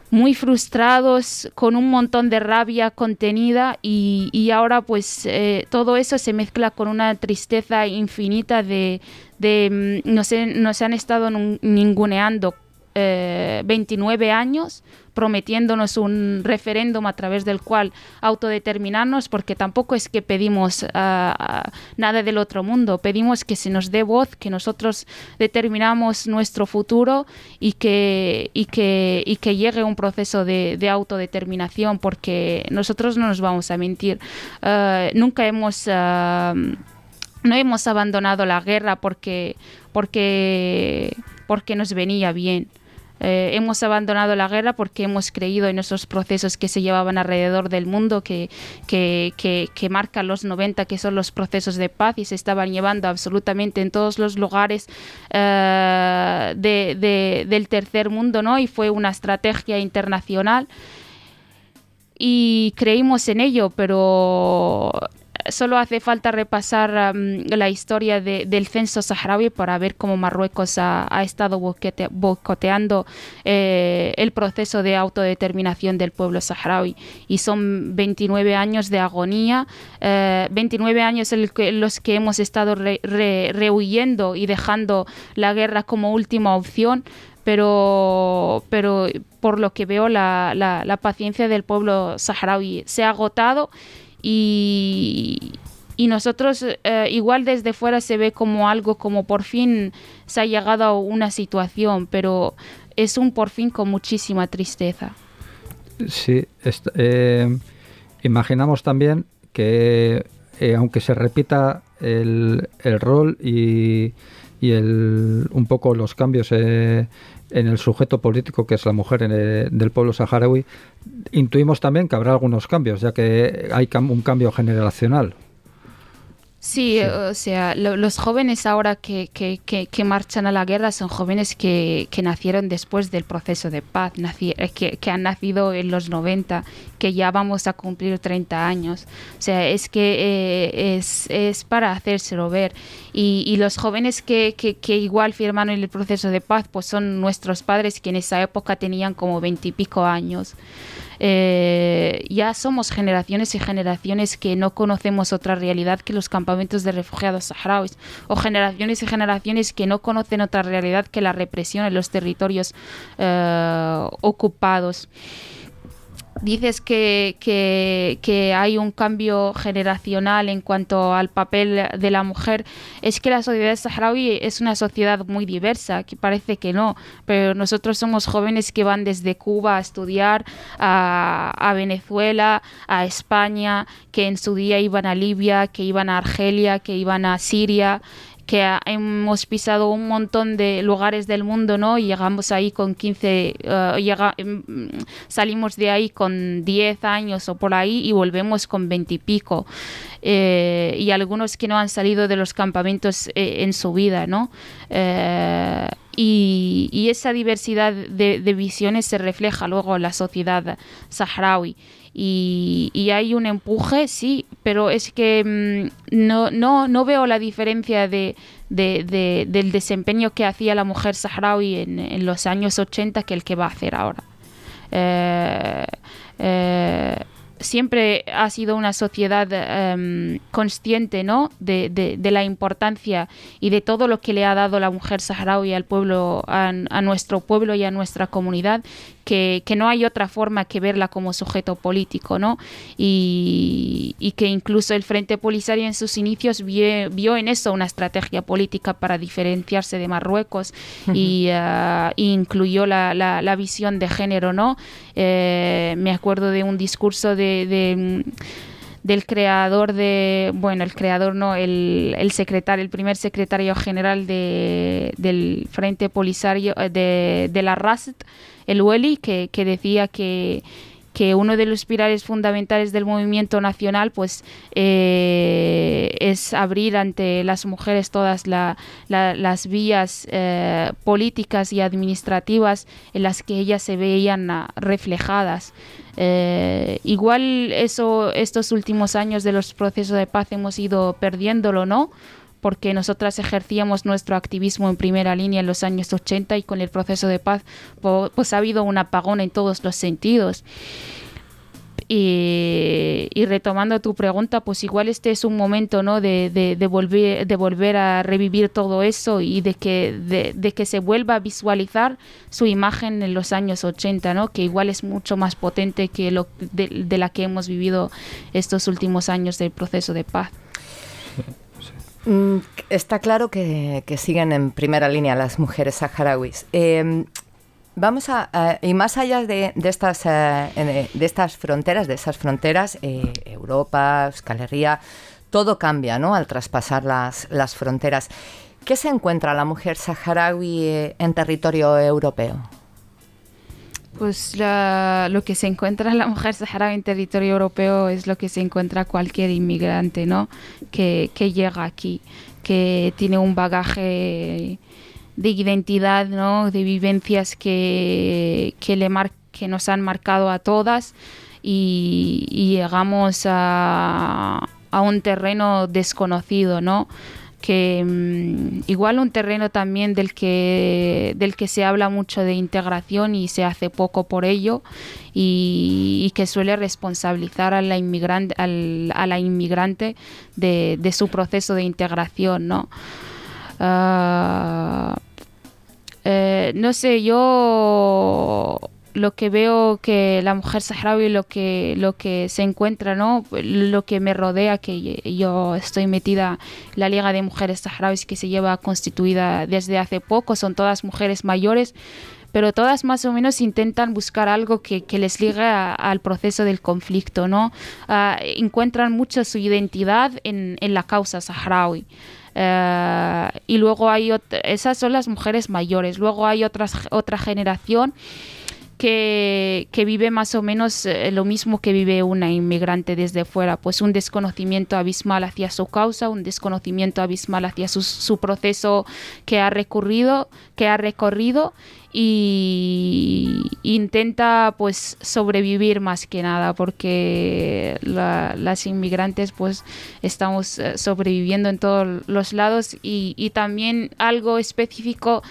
muy frustrados, con un montón de rabia contenida y, ahora pues eh, todo eso se mezcla con una tristeza infinita de, de mm, no, sé, no se han estado ninguneando 29 eh, años prometiéndonos un referéndum a través del cual autodeterminarnos, porque tampoco es que pedimos ah, ah, nada del otro mundo, pedimos que se nos dé voz, que nosotros determinamos nuestro futuro y que, llegue un proceso de, autodeterminación, porque nosotros no nos vamos a mentir, ah, nunca hemos no hemos abandonado la guerra porque nos venía bien. Eh, hemos abandonado la guerra porque hemos creído en esos procesos que se llevaban alrededor del mundo, que, que, que, marcan los 90, que son los procesos de paz y se estaban llevando absolutamente en todos los lugares eh, de, del tercer mundo, ¿no? Y fue una estrategia internacional y creímos en ello, pero solo hace falta repasar la historia del censo saharaui para ver cómo Marruecos ha, estado boicoteando eh, el proceso de autodeterminación del pueblo saharaui. Y son 29 años de agonía, 29 eh, años en los que hemos estado rehuyendo y dejando la guerra como última opción, pero, pero por lo que veo la, la paciencia del pueblo saharaui se ha agotado y, y nosotros eh, igual desde fuera se ve como algo como por fin se ha llegado a una situación, pero es un por fin con muchísima tristeza. Sí, eh, imaginamos también que eh, aunque se repita el, el rol y, y el, un poco los cambios en el sujeto político que es la mujer del pueblo saharaui, intuimos también que habrá algunos cambios, ya que hay un cambio generacional. Sí, o sea, los jóvenes ahora que, que, que, marchan a la guerra son jóvenes que, nacieron después del proceso de paz, eh, que, han nacido en los 90, que ya vamos a cumplir 30 años. O sea, es que eh, es, es, para hacérselo ver. Y, y los jóvenes que, igual firmaron el proceso de paz, pues son nuestros padres que en esa época tenían como 20 y pico años. Eh, ya somos generaciones y generaciones que no conocemos otra realidad que los campamentos de refugiados saharauis, o generaciones y generaciones que no conocen otra realidad que la represión en los territorios eh, ocupados dices que, que, hay un cambio generacional en cuanto al papel de la mujer, es que la sociedad saharaui es una sociedad muy diversa, que parece que no, pero nosotros somos jóvenes que van desde Cuba a estudiar, a, a Venezuela, a España, que en su día iban a Libia, que iban a Argelia, que iban a Siria, que hemos pisado un montón de lugares del mundo, ¿no? Y llegamos ahí con 15, eh, em, salimos de ahí con 10 años o por ahí y volvemos con 20 y pico. Eh, y algunos que no han salido de los campamentos eh, en su vida, ¿no? Y, esa diversidad de, de, visiones se refleja luego en la sociedad saharaui y, hay un empuje, sí, pero es que mm, no, no, no veo la diferencia de, del desempeño que hacía la mujer saharaui en, los años 80 que el que va a hacer ahora. Eh, eh, siempre ha sido una sociedad em, consciente ¿no? De, la importancia y de todo lo que le ha dado la mujer saharaui al pueblo, a nuestro pueblo y a nuestra comunidad que, no hay otra forma que verla como sujeto político, ¿no? Y, que incluso el Frente Polisario en sus inicios vio, en eso una estrategia política para diferenciarse de Marruecos y uh, incluyó la, visión de género, ¿no? Eh, me acuerdo de un discurso de, del creador de, bueno, el creador no, el, el secretario, el primer secretario general de, del Frente Polisario eh, de, de la RAST, el Weli, que, decía que, uno de los pilares fundamentales del movimiento nacional pues eh, es abrir ante las mujeres todas las vías eh, políticas y administrativas en las que ellas se veían ah, reflejadas. Eh, igual eso estos últimos años de los procesos de paz hemos ido perdiéndolo, ¿no? Porque nosotras ejercíamos nuestro activismo en primera línea en los años 80 y con el proceso de paz pues ha habido un apagón en todos los sentidos. Y, retomando tu pregunta, pues igual este es un momento ¿no? de, volver, de volver a revivir todo eso y de que, de, que se vuelva a visualizar su imagen en los años 80, ¿no? que igual es mucho más potente que lo de la que hemos vivido estos últimos años del proceso de paz. Mm, está claro que, siguen en primera línea las mujeres saharauis. Em, vamos a, y más allá de, estas, eh, de estas fronteras, de esas fronteras, eh, Europa, Euskal todo cambia ¿no? al traspasar las, las fronteras. ¿Qué se encuentra la mujer saharaui eh, en territorio europeo? Pues lo que se encuentra la mujer saharaui en territorio europeo es lo que se encuentra cualquier inmigrante, ¿no? Que, llega aquí, que tiene un bagaje de identidad, ¿no? De vivencias que, le que nos han marcado a todas y, llegamos a, a un terreno desconocido, ¿no? Que mm, igual un terreno también del que, del que se habla mucho de integración y se hace poco por ello y, que suele responsabilizar a la inmigrante, a la inmigrante de, su proceso de integración, ¿no? Ah, eh, no sé, yo lo que veo que la mujer saharaui lo que lo que se encuentra no lo que me rodea que yo estoy metida en la liga de mujeres saharauis que se lleva constituida desde hace poco son todas mujeres mayores pero todas más o menos intentan buscar algo que, les ligue al proceso del conflicto, ¿no? Ah, encuentran mucho su identidad en, la causa saharaui. Eh, y luego hay esas son las mujeres mayores luego hay otras otra generación que, vive más o menos eh, lo mismo que vive una inmigrante desde fuera, pues un desconocimiento abismal hacia su causa, un desconocimiento abismal hacia su, proceso que ha recurrido, que ha recorrido y intenta pues sobrevivir más que nada porque las inmigrantes pues estamos eh, sobreviviendo en todos los lados y también algo específico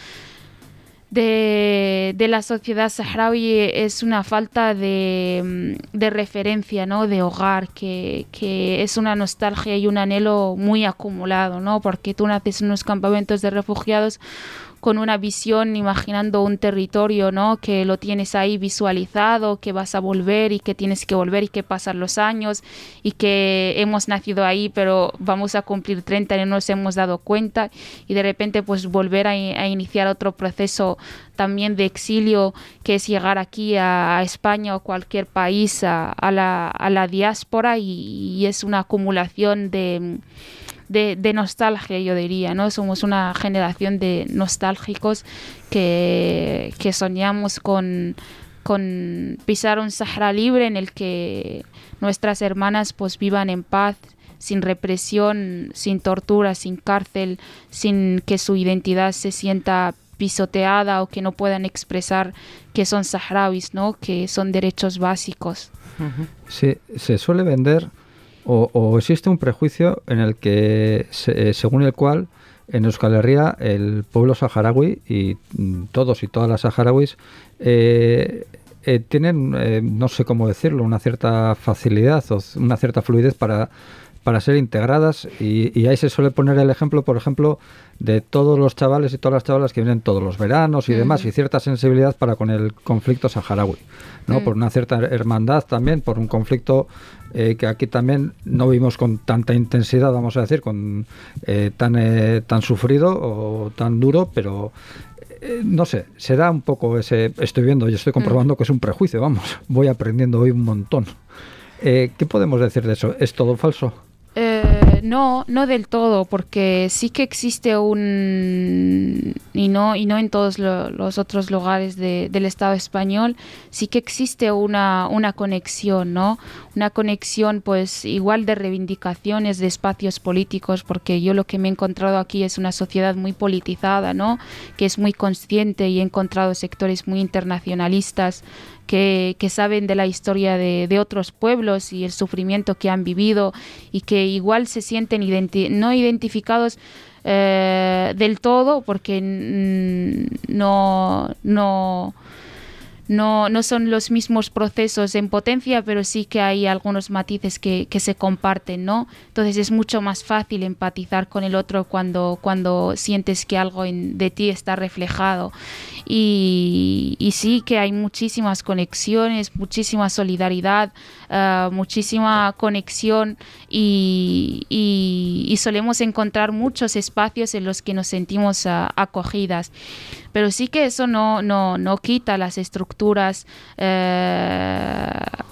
de, de, la sociedad saharaui es una falta de, mm, de referencia, ¿no? de hogar, que, que, es una nostalgia y un anhelo muy acumulado, ¿no? porque tú naces en unos campamentos de refugiados con una visión imaginando un territorio, ¿no? Que lo tienes ahí visualizado, que vas a volver y que tienes que volver y que pasan los años y que hemos nacido ahí, pero vamos a cumplir 30 y no nos hemos dado cuenta y de repente pues volver a, iniciar otro proceso también de exilio que es llegar aquí a, España o cualquier país a, la, a la, diáspora y es una acumulación de de, nostalgia, yo diría, ¿no? Somos una generación de nostálgicos que, soñamos con, con pisar un Sahara libre en el que nuestras hermanas pues vivan en paz, sin represión, sin tortura, sin cárcel, sin que su identidad se sienta pisoteada o que no puedan expresar que son saharauis, ¿no? que son derechos básicos. Sí, se suele vender o, existe un prejuicio en el que, eh, según el cual, en Euskal Herria, el pueblo saharaui y mm, todos y todas las saharauis eh, eh, tienen, no sé cómo decirlo, una cierta facilidad o una cierta fluidez para para ser integradas y, ahí se suele poner el ejemplo, por ejemplo, de todos los chavales y todas las chavalas que vienen todos los veranos y demás y cierta sensibilidad para con el conflicto saharaui, ¿no? Por una cierta hermandad también, por un conflicto eh, que aquí también no vimos con tanta intensidad, vamos a decir, con eh, tan eh, tan sufrido o tan duro, pero no sé, se da un poco ese, estoy viendo y estoy comprobando que es un prejuicio, vamos, voy aprendiendo hoy un montón. ¿Qué podemos decir de eso? ¿Es todo falso? Eh, no, no del todo, porque sí que existe un y no y no en todos los otros lugares del Estado español sí que existe una, una conexión, ¿no? Una conexión, pues igual de reivindicaciones de espacios políticos, porque yo lo que me he encontrado aquí es una sociedad muy politizada, ¿no? Que es muy consciente y he encontrado sectores muy internacionalistas que, saben de la historia de, otros pueblos y el sufrimiento que han vivido y que igual se sienten no identificados eh, del todo porque no, no no, no son los mismos procesos en potencia, pero sí que hay algunos matices que, se comparten, ¿no? Entonces es mucho más fácil empatizar con el otro cuando, cuando sientes que algo de ti está reflejado. Y, sí que hay muchísimas conexiones, muchísima solidaridad, uh, muchísima conexión y, solemos encontrar muchos espacios en los que nos sentimos uh, acogidas pero sí que eso no, no, no quita las estructuras, eh,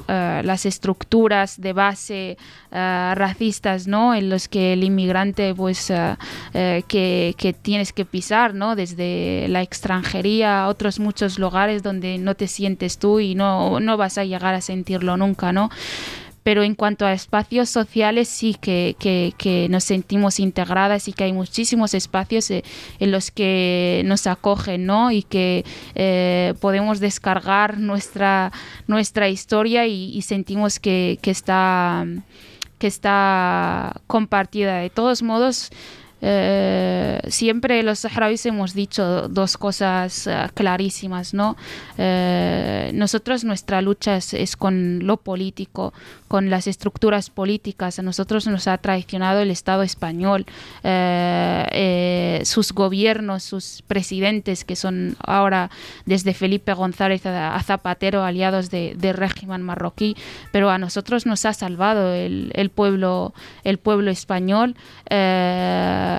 eh, las estructuras de base eh, racistas, ¿no? En los que el inmigrante, pues, que, que, tienes que pisar, ¿no? Desde la extranjería otros muchos lugares donde no te sientes tú y no, no vas a llegar a sentirlo nunca, ¿no? pero en cuanto a espacios sociales sí que, que, nos sentimos integradas y que hay muchísimos espacios eh, en los que nos acogen ¿no? y que eh, podemos descargar nuestra, nuestra historia y, sentimos que, que, está, que está compartida. De todos modos, eh, siempre los saharauis hemos dicho dos cosas eh, clarísimas, ¿no? Eh, nosotros nuestra lucha es, con lo político, con las estructuras políticas. A nosotros nos ha traicionado el Estado español, sus gobiernos, sus presidentes, que son ahora desde Felipe González a, Zapatero, aliados de, régimen marroquí, pero a nosotros nos ha salvado el, pueblo, el pueblo español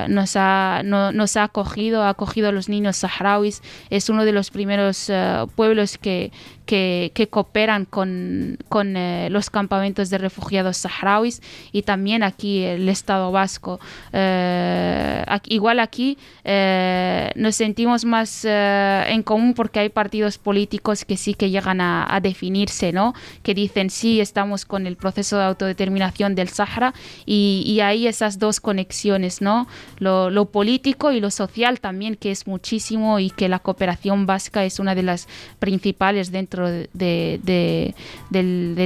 nos, ha, nos ha acogido, ha acogido a los niños saharauis. Es uno de los primeros eh, pueblos que, que, cooperan con, con eh, los campamentos de refugiados saharauis y también aquí el Estado vasco. Eh, igual aquí eh, nos sentimos más en común porque hay partidos políticos que sí que llegan a, definirse, ¿no? Que dicen sí, estamos con el proceso de autodeterminación del Sahara y, y hay esas dos conexiones, ¿no? Lo, político y lo social también, que es muchísimo y que la cooperación vasca es una de las principales dentro de,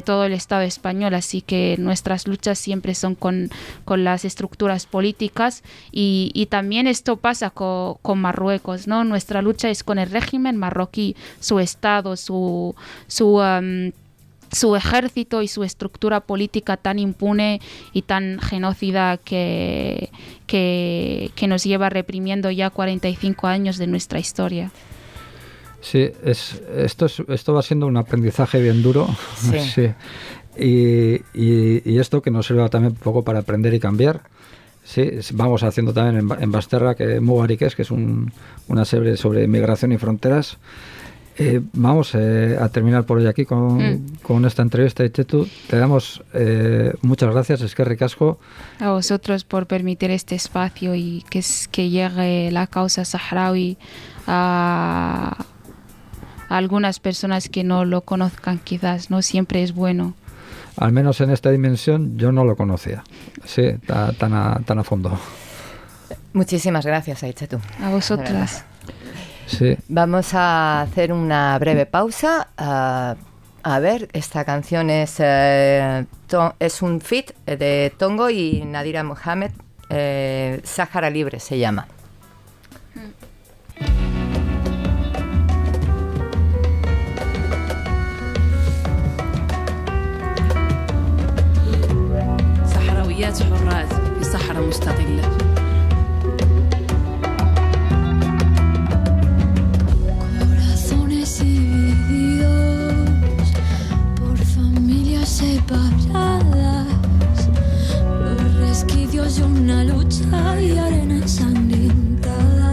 todo el Estado español. Así que nuestras luchas siempre son con, las estructuras políticas y, también esto pasa con, Marruecos, ¿no? Nuestra lucha es con el régimen marroquí, su Estado, su... su um, ejército y su estructura política tan impune y tan genocida que, que, nos lleva reprimiendo ya 45 años de nuestra historia. Sí, es, esto, es, esto va siendo un aprendizaje bien duro. Sí. Y, y, esto que nos sirva también un poco para aprender y cambiar. Sí, vamos haciendo también en, Basterra, que Mugariques, que es una serie sobre migración y fronteras. Eh, vamos eh, a terminar por hoy aquí con, mm. con esta entrevista. Y Chetu, te damos eh, muchas gracias, es que ricasco. A vosotros por permitir este espacio y que, es, que llegue la causa saharaui a algunas personas que no lo conozcan quizás, no siempre es bueno. Al menos en esta dimensión yo no lo conocía, sí, tan a, tan a fondo. Muchísimas gracias, Aichetu. A vosotras. Sí. Vamos a hacer una breve pausa. Ah, a ver, esta canción es, eh, es un fit de Tongo y Nadira Mohamed. Eh, Sáhara Libre se llama. حريات حرات في صحراء مستقلة Corazones divididos por familias separadas, los resquicios de una lucha y arena ensangrentada.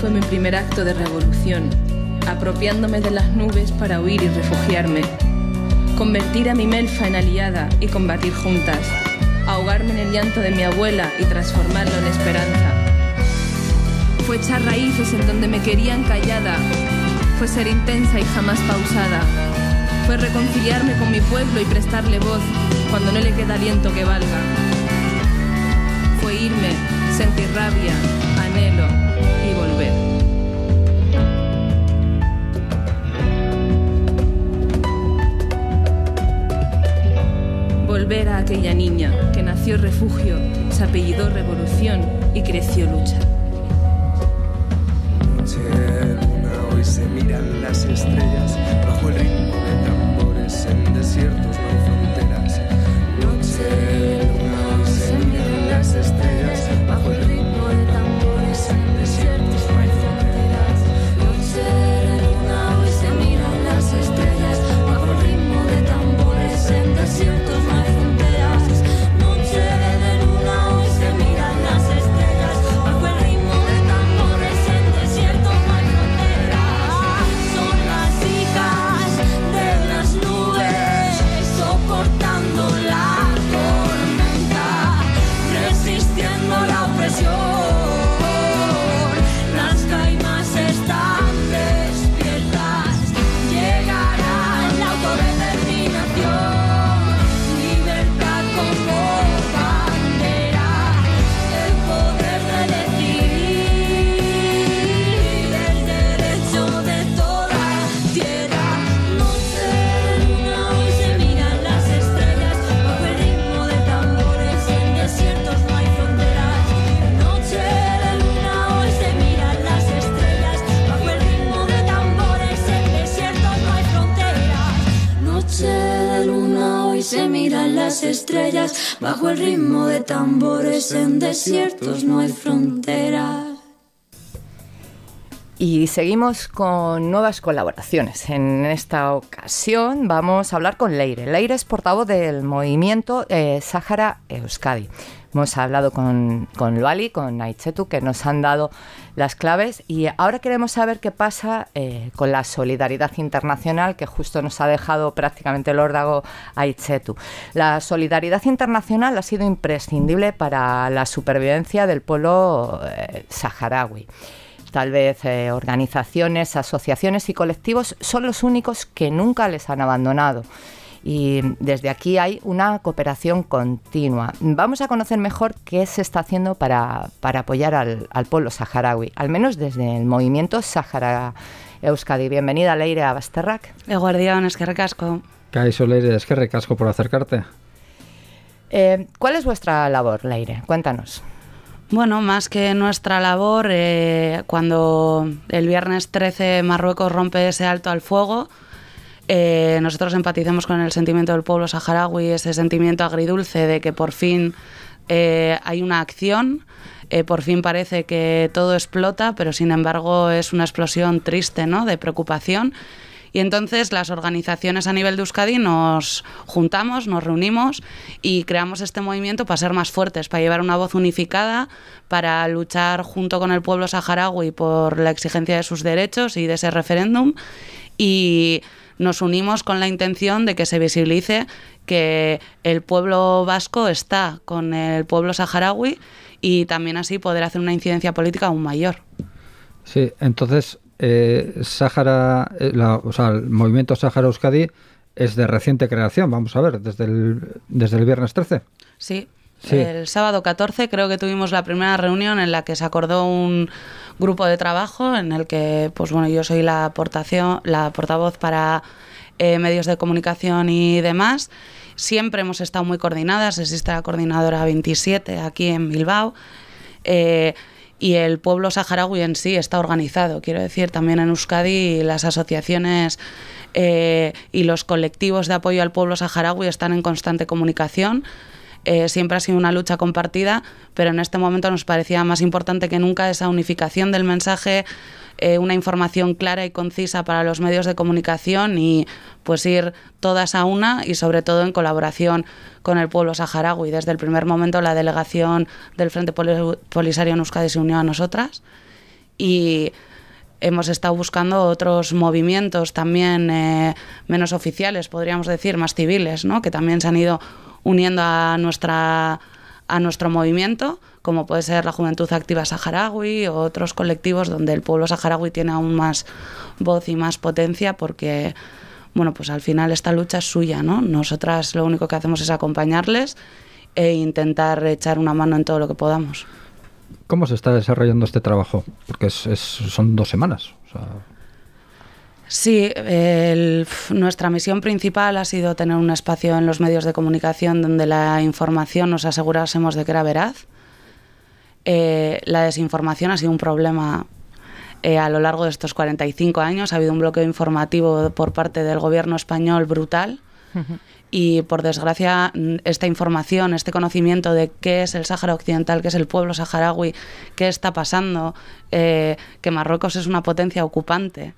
Fue mi primer acto de revolución, apropiándome de las nubes para huir y refugiarme, convertir a mi melfa en aliada y combatir juntas, ahogarme en el llanto de mi abuela y transformarlo en esperanza. Fue echar raíces en donde me querían callada, fue ser intensa y jamás pausada, fue reconciliarme con mi pueblo y prestarle voz cuando no le queda aliento que valga. Fue irme sentir rabia, anhelo Volver a aquella niña que nació refugio, se apellidó revolución y creció lucha. Noche luna, hoy se miran las estrellas bajo el ritmo de tambores en desiertos las estrellas, bajo el ritmo de tambores en desiertos no hay. Seguimos con nuevas colaboraciones. En esta ocasión vamos a hablar con Leire. Leire es portavoz del movimiento eh, Sáhara Euskadi. Hemos hablado con, con Luali, con Aichetu, que nos han dado las claves y ahora queremos saber qué pasa eh, con la solidaridad internacional que justo nos ha dejado prácticamente el órdago Aichetu. La solidaridad internacional ha sido imprescindible para la supervivencia del pueblo eh, saharaui. Tal vez eh, organizaciones, asociaciones y colectivos son los únicos que nunca les han abandonado. Y desde aquí hay una cooperación continua. Vamos a conocer mejor qué se está haciendo para, para apoyar al, al, pueblo saharaui, al menos desde el movimiento Sahara Euskadi. Bienvenida, Leire Abasterrak. Eguardión, es que recasco. Caixo, Leire, es que recasco por acercarte. Eh, ¿Cuál es vuestra labor, Leire? Cuéntanos. Bueno, más que nuestra labor, eh, cuando el viernes 13 Marruecos rompe ese alto al fuego, eh, nosotros empatizamos con el sentimiento del pueblo saharaui, ese sentimiento agridulce de que por fin eh, hay una acción, por fin parece que todo explota, pero sin embargo es una explosión triste, ¿no? De preocupación. Y entonces las organizaciones a nivel de Euskadi nos juntamos, nos reunimos y creamos este movimiento para ser más fuertes, para llevar una voz unificada, para luchar junto con el pueblo saharaui por la exigencia de sus derechos y de ese referéndum. Y nos unimos con la intención de que se visibilice que el pueblo vasco está con el pueblo saharaui y también así poder hacer una incidencia política aún mayor. Sí, entonces eh, Sáhara, eh, la, o sea, el movimiento Sáhara Euskadi es de reciente creación, vamos a ver, desde el, desde el viernes 13. Sí, sí, el sábado 14 creo que tuvimos la primera reunión en la que se acordó un grupo de trabajo en el que, pues bueno, yo soy la aportación, la portavoz para eh, medios de comunicación y demás. Siempre hemos estado muy coordinadas, existe la coordinadora 27 aquí en Bilbao. Eh, y el pueblo saharaui en sí está organizado. Quiero decir, también en Euskadi las asociaciones eh, y los colectivos de apoyo al pueblo saharaui están en constante comunicación. Eh, siempre ha sido una lucha compartida, pero en este momento nos parecía más importante que nunca esa unificación del mensaje, eh, una información clara y concisa para los medios de comunicación y pues ir todas a una y sobre todo en colaboración con el pueblo saharaui. Desde el primer momento la delegación del Frente Polisario en Euskadi se unió a nosotras y hemos estado buscando otros movimientos también eh, menos oficiales, podríamos decir, más civiles, ¿no? que también se han ido uniendo a nuestra a nuestro movimiento, como puede ser la Juventud Activa Saharaui o otros colectivos donde el pueblo saharaui tiene aún más voz y más potencia porque bueno, pues al final esta lucha es suya, ¿no? Nosotras lo único que hacemos es acompañarles e intentar echar una mano en todo lo que podamos. ¿Cómo se está desarrollando este trabajo? Porque es- es- son dos semanas. o sea, Sí, el- nuestra misión principal ha sido tener un espacio en los medios de comunicación donde la información nos asegurásemos de que era veraz. Eh, la desinformación ha sido un problema eh, a lo largo de estos 45 años. Ha habido un bloqueo informativo por parte del gobierno español brutal. Y por desgracia, esta información, este conocimiento de qué es el Sáhara Occidental, qué es el pueblo saharaui, qué está pasando, eh, que Marruecos es una potencia ocupante,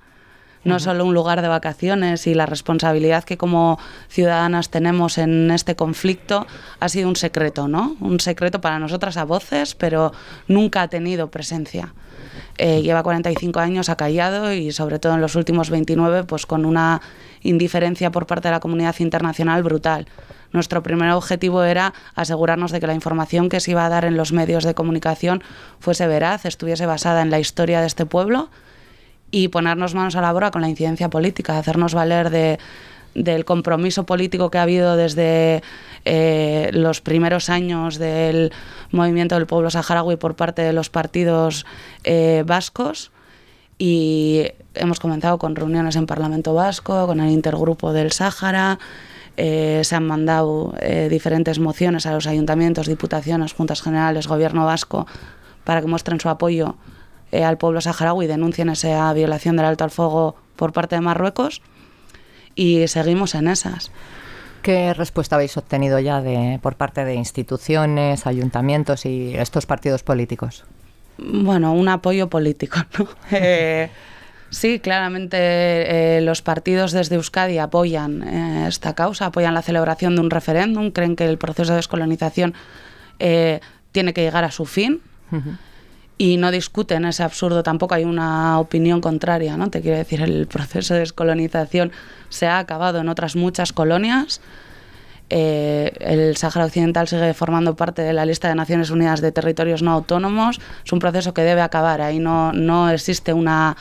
no solo un lugar de vacaciones y la responsabilidad que como ciudadanas tenemos en este conflicto ha sido un secreto, ¿no? Un secreto para nosotras a voces, pero nunca ha tenido presencia. Eh, lleva 45 años acallado y sobre todo en los últimos 29 pues con una indiferencia por parte de la comunidad internacional brutal. Nuestro primer objetivo era asegurarnos de que la información que se iba a dar en los medios de comunicación fuese veraz, estuviese basada en la historia de este pueblo y ponernos manos a la obra con la incidencia política, hacernos valer de, del compromiso político que ha habido desde eh, los primeros años del movimiento del pueblo saharaui por parte de los partidos eh, vascos y hemos comenzado con reuniones en Parlamento Vasco, con el intergrupo del Sáhara. eh, se han mandado eh, diferentes mociones a los ayuntamientos, diputaciones, juntas generales, gobierno vasco, para que muestren su apoyo eh, al pueblo saharaui denuncien esa violación del alto al fuego por parte de Marruecos. Y seguimos en esas. ¿Qué respuesta habéis obtenido ya de, por parte de instituciones, ayuntamientos y estos partidos políticos? Bueno, un apoyo político, ¿no? Eh, sí, claramente eh, los partidos desde Euskadi apoyan eh, esta causa, apoyan la celebración de un referéndum, creen que el proceso de descolonización eh, tiene que llegar a su fin y no discuten ese absurdo. Tampoco hay una opinión contraria, ¿no? Te quiero decir, el proceso de descolonización se ha acabado en otras muchas colonias. Eh, el Sáhara Occidental sigue formando parte de la lista de Naciones Unidas de Territorios No Autónomos. Es un proceso que debe acabar. Ahí no, no existe una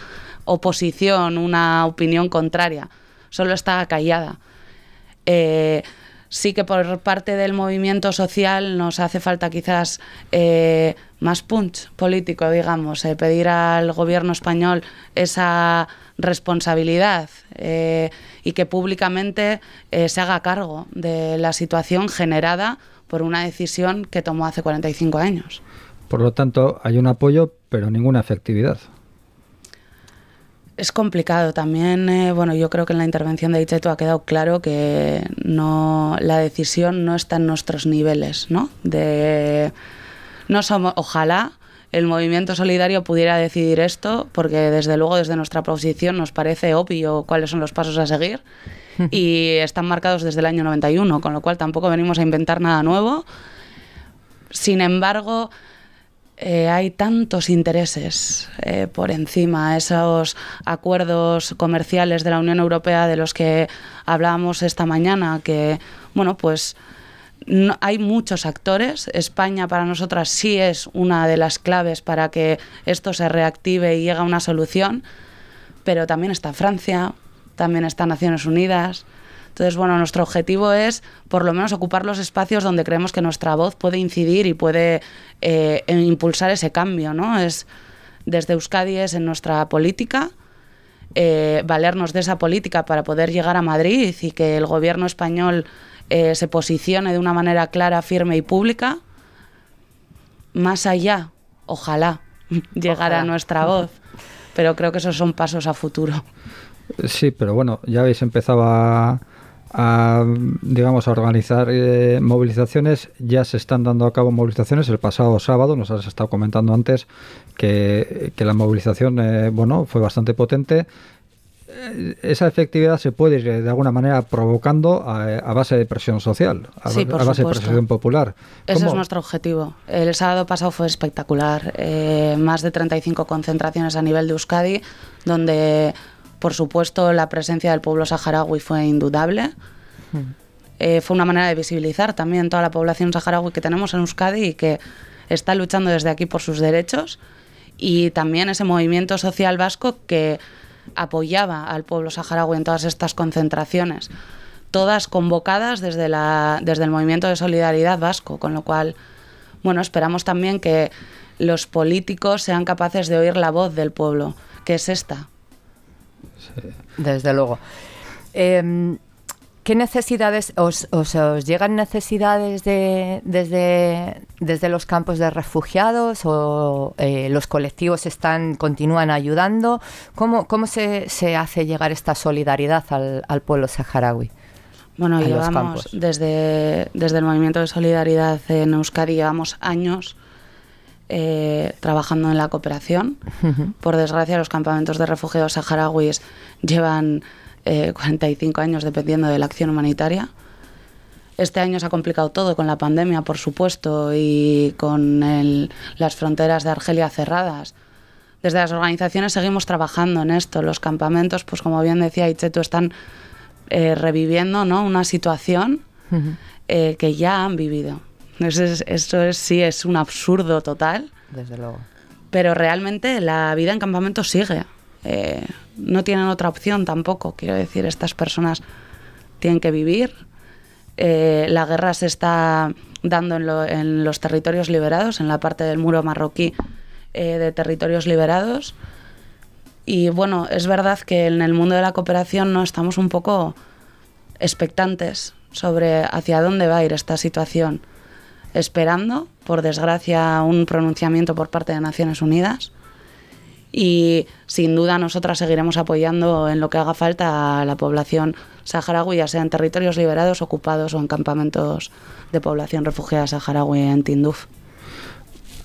oposición, una opinión contraria. Solo está callada. Eh, sí que por parte del movimiento social nos hace falta quizás eh, más punch político, digamos, eh, pedir al gobierno español esa responsabilidad eh, y que públicamente eh, se haga cargo de la situación generada por una decisión que tomó hace 45 años. Por lo tanto, hay un apoyo, pero ninguna efectividad. Es complicado también, eh, bueno, yo creo que en la intervención de Icheto ha quedado claro que no, la decisión no está en nuestros niveles, ¿no? De, no somos, ojalá el movimiento solidario pudiera decidir esto, porque desde luego desde nuestra posición nos parece obvio cuáles son los pasos a seguir y están marcados desde el año 91, con lo cual tampoco venimos a inventar nada nuevo. Sin embargo, eh, hay tantos intereses eh, por encima, esos acuerdos comerciales de la Unión Europea de los que hablábamos esta mañana, que, bueno, pues hay muchos actores. España para nosotras sí es una de las claves para que esto se reactive y llegue a una solución, pero también está Francia, también está Naciones Unidas. Entonces, bueno, nuestro objetivo es por lo menos ocupar los espacios donde creemos que nuestra voz puede incidir y puede eh, e impulsar ese cambio, ¿no? Es desde Euskadi es en nuestra política, eh, valernos de esa política para poder llegar a Madrid y que el gobierno español eh, se posicione de una manera clara, firme y pública. Más allá, ojalá, llegara Ojalá. nuestra voz, pero creo que esos son pasos a futuro. Sí, pero bueno, ya habéis empezado a, a, digamos, a organizar eh, movilizaciones. Ya se están dando a cabo movilizaciones. El pasado sábado nos has estado comentando antes que, que la movilización, eh, bueno, fue bastante potente. Eh, Esa efectividad se puede ir de alguna manera provocando a, a base de presión social, a, Sí, a por base de presión popular. Ese es ¿Cómo- nuestro objetivo. El sábado pasado fue espectacular. Eh, más de 35 concentraciones a nivel de Euskadi, donde, por supuesto, la presencia del pueblo saharaui fue indudable. Eh, fue una manera de visibilizar también toda la población saharaui que tenemos en Euskadi y que está luchando desde aquí por sus derechos. Y también ese movimiento social vasco que apoyaba al pueblo saharaui en todas estas concentraciones todas convocadas desde, la, desde el movimiento de solidaridad vasco, con lo cual, bueno, esperamos también que los políticos sean capaces de oír la voz del pueblo, que es esta. Desde luego. Em, ¿Qué necesidades os, os- os llegan necesidades de, desde, desde los campos de refugiados o eh, los colectivos están continúan ayudando? ¿Cómo, cómo se, se hace llegar esta solidaridad al, al pueblo saharaui? Bueno, llevamos desde, desde el movimiento de solidaridad en Euskadi, llevamos años eh, trabajando en la cooperación. Por desgracia, los campamentos de refugiados saharauis llevan eh, 45 años dependiendo de la acción humanitaria. Este año se ha complicado todo con la pandemia, por supuesto, y con el- las fronteras de Argelia cerradas. Desde las organizaciones seguimos trabajando en esto. Los campamentos, pues como bien decía Itzetu, están eh, reviviendo ¿no? una situación eh, que ya han vivido. Eso, es, eso es- sí es un absurdo total, Desde luego. pero realmente la vida en campamento sigue. Eh, no tienen otra opción tampoco. Quiero decir, estas personas tienen que vivir. Eh, la guerra se está dando en, lo- en los territorios liberados, en la parte del muro marroquí eh, de territorios liberados. Y bueno, es verdad que en el mundo de la cooperación no estamos un poco expectantes sobre hacia dónde va a ir esta situación, esperando, por desgracia, un pronunciamiento por parte de Naciones Unidas. Y sin duda nosotras seguiremos apoyando en lo que haga falta a la población saharaui, ya sea en territorios liberados, ocupados o en campamentos de población refugiada saharaui en Tinduf.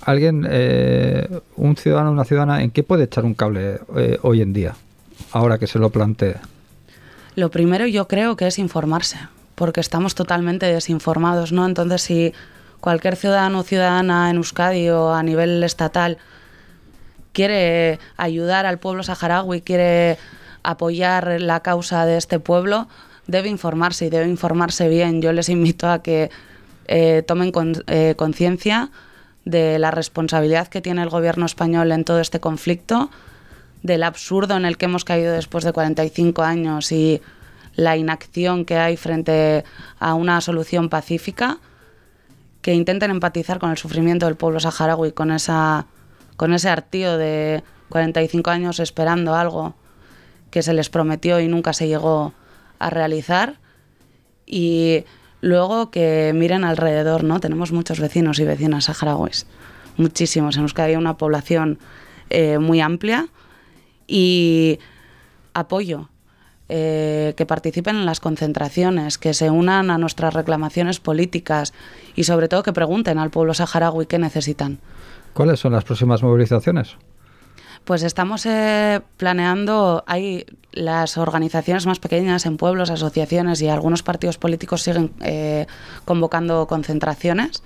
Alguien, eh, un ciudadano, una ciudadana, ¿en qué puede echar un cable eh, hoy en día? Ahora que se lo plantee. Lo primero yo creo que es informarse, porque estamos totalmente desinformados, ¿no? Entonces, si cualquier ciudadano o ciudadana en Euskadi o a nivel estatal quiere ayudar al pueblo saharaui, quiere apoyar la causa de este pueblo, debe informarse y debe informarse bien. Yo les invito a que eh, tomen eh, conciencia de la responsabilidad que tiene el gobierno español en todo este conflicto, del absurdo en el que hemos caído después de 45 años y la inacción que hay frente a una solución pacífica, que intenten empatizar con el sufrimiento del pueblo saharaui, con, esa, con ese hartío de 45 años esperando algo que se les prometió y nunca se llegó a realizar. Y luego que miren alrededor, ¿no? Tenemos muchos vecinos y vecinas saharauis, muchísimos. En Euskadi hay una población eh, muy amplia y apoyo. Eh, que participen en las concentraciones, que se unan a nuestras reclamaciones políticas y sobre todo que pregunten al pueblo saharaui qué necesitan. ¿Cuáles son las próximas movilizaciones? Pues estamos eh, planeando, hay las organizaciones más pequeñas en pueblos, asociaciones y algunos partidos políticos siguen eh, convocando concentraciones.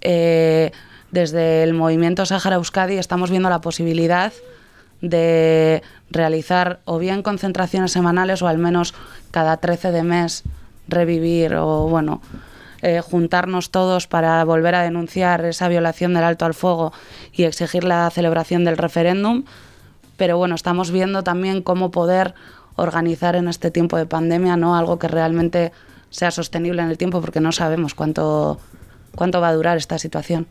Eh, desde el movimiento Sahara Euskadi estamos viendo la posibilidad de realizar o bien concentraciones semanales o al menos cada 13 de mes revivir o bueno eh, juntarnos todos para volver a denunciar esa violación del alto al fuego y exigir la celebración del referéndum. Pero bueno, estamos viendo también cómo poder organizar en este tiempo de pandemia no algo que realmente sea sostenible en el tiempo porque no sabemos cuánto, cuánto va a durar esta situación.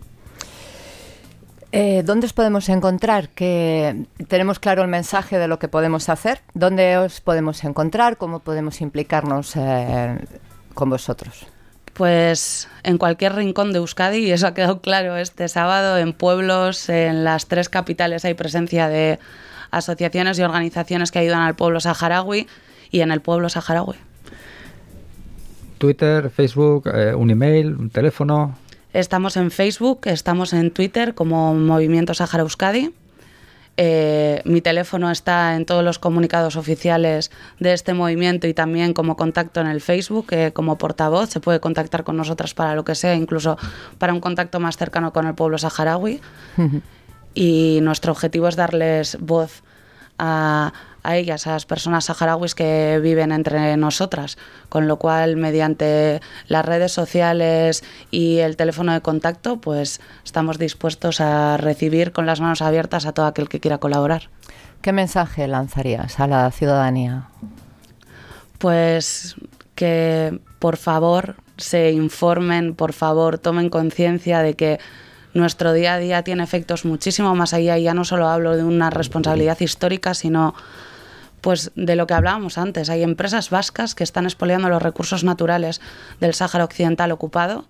Eh, ¿Dónde os podemos encontrar? Que tenemos claro el mensaje de lo que podemos hacer. ¿Dónde os podemos encontrar? ¿Cómo podemos implicarnos eh, con vosotros? Pues en cualquier rincón de Euskadi, y eso ha quedado claro este sábado, en pueblos, en las tres capitales hay presencia de asociaciones y organizaciones que ayudan al pueblo saharaui y en el pueblo saharaui. Twitter, Facebook, eh, un email, un teléfono. Estamos en Facebook, estamos en Twitter como Movimiento Sahara Euskadi. Eh, mi teléfono está en todos los comunicados oficiales de este movimiento y también como contacto en el Facebook, eh, como portavoz. Se puede contactar con nosotras para lo que sea, incluso para un contacto más cercano con el pueblo saharaui. Y nuestro objetivo es darles voz a, a ellas, a las personas saharauis que viven entre nosotras, con lo cual mediante las redes sociales y el teléfono de contacto, pues estamos dispuestos a recibir con las manos abiertas a todo aquel que quiera colaborar. ¿Qué mensaje lanzarías a la ciudadanía? Pues que por favor se informen, por favor tomen conciencia de que nuestro día a día tiene efectos muchísimo más allá. Y ya no solo hablo de una responsabilidad histórica, sino pues de lo que hablábamos antes. Hay empresas vascas que están expoliando los recursos naturales del Sáhara Occidental ocupado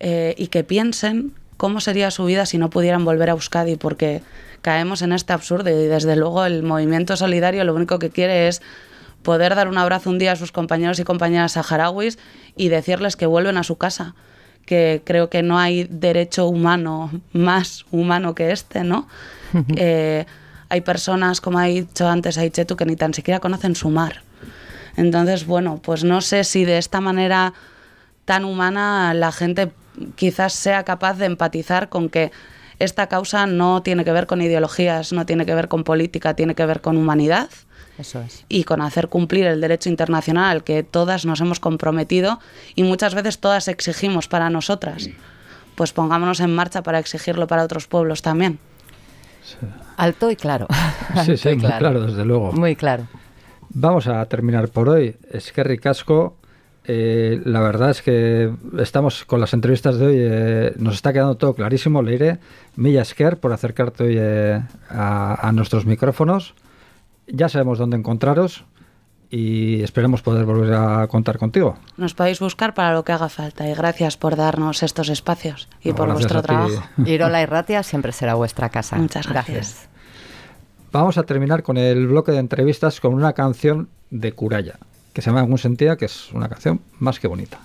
eh, y que piensen cómo sería su vida si no pudieran volver a Euskadi, porque caemos en este absurdo y desde luego el movimiento solidario lo único que quiere es poder dar un abrazo un día a sus compañeros y compañeras saharauis y decirles que vuelven a su casa, que creo que no hay derecho humano más humano que este, ¿no? Eh, hay personas, como ha dicho antes Aichetu, que ni tan siquiera conocen su mar. Entonces, bueno, pues no sé si de esta manera tan humana la gente quizás sea capaz de empatizar con que esta causa no tiene que ver con ideologías, no tiene que ver con política, tiene que ver con humanidad Eso es. y con hacer cumplir el derecho internacional al que todas nos hemos comprometido y muchas veces todas exigimos para nosotras. Pues pongámonos en marcha para exigirlo para otros pueblos también. Alto y claro. Sí, sí, muy claro, desde luego. Muy claro. Vamos a terminar por hoy. Es que ricasco. eh, la verdad es que estamos con las entrevistas de hoy. eh, nos está quedando todo clarísimo. Leire, Milla Esker, por acercarte hoy eh, a, a nuestros micrófonos. Ya sabemos dónde encontraros y esperemos poder volver a contar contigo. Nos podéis buscar para lo que haga falta y gracias por darnos estos espacios y No, por vuestro trabajo. Irola y Ratia siempre será vuestra casa. Muchas gracias. Vamos a terminar con el bloque de entrevistas con una canción de Curaya, que se llama Algún Sentía, que es una canción más que bonita.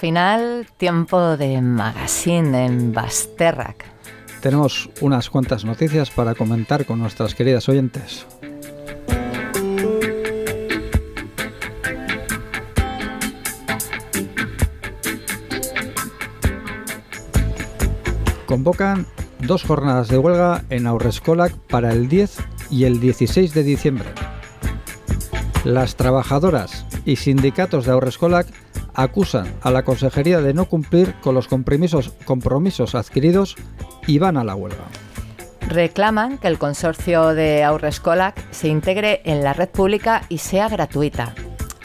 Final, tiempo de magazine en Basterrac. Tenemos unas cuantas noticias para comentar con nuestras queridas oyentes. Convocan dos jornadas de huelga en Aurrescolac para el 10 y el 16 de diciembre. Las trabajadoras y sindicatos de Aurrescolac acusan a la consejería de no cumplir con los compromisos, compromisos adquiridos y van a la huelga. Reclaman que el consorcio de Aurrescolac se integre en la red pública y sea gratuita.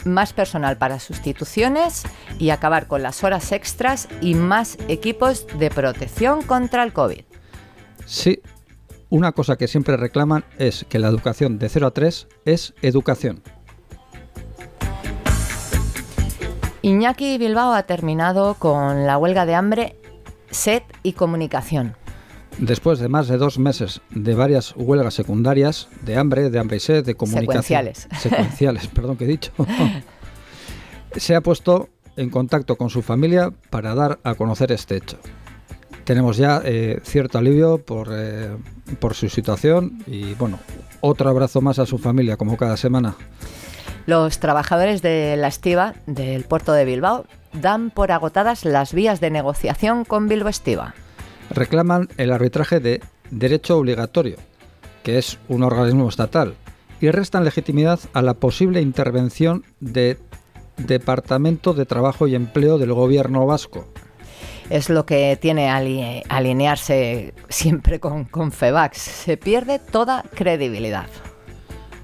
Más personal para sustituciones y acabar con las horas extras y más equipos de protección contra el COVID. Sí, una cosa que siempre reclaman es que la educación de 0 a 3 es educación. Iñaki Bilbao ha terminado con la huelga de hambre, sed y comunicación. Después de más de dos meses de varias huelgas secundarias, de hambre, de hambre y sed, de comunicación. Secuenciales. Secuenciales, perdón que he dicho. se ha puesto en contacto con su familia para dar a conocer este hecho. Tenemos ya eh, cierto alivio por, eh, por su situación y bueno, otro abrazo más a su familia como cada semana. Los trabajadores de la Estiva del puerto de Bilbao dan por agotadas las vías de negociación con Bilbo Estiva. reclaman el arbitraje de derecho obligatorio, que es un organismo estatal, y restan legitimidad a la posible intervención de Departamento de Trabajo y Empleo del Gobierno vasco. Es lo que tiene ali- alinearse siempre con, con FEBAX. Se pierde toda credibilidad.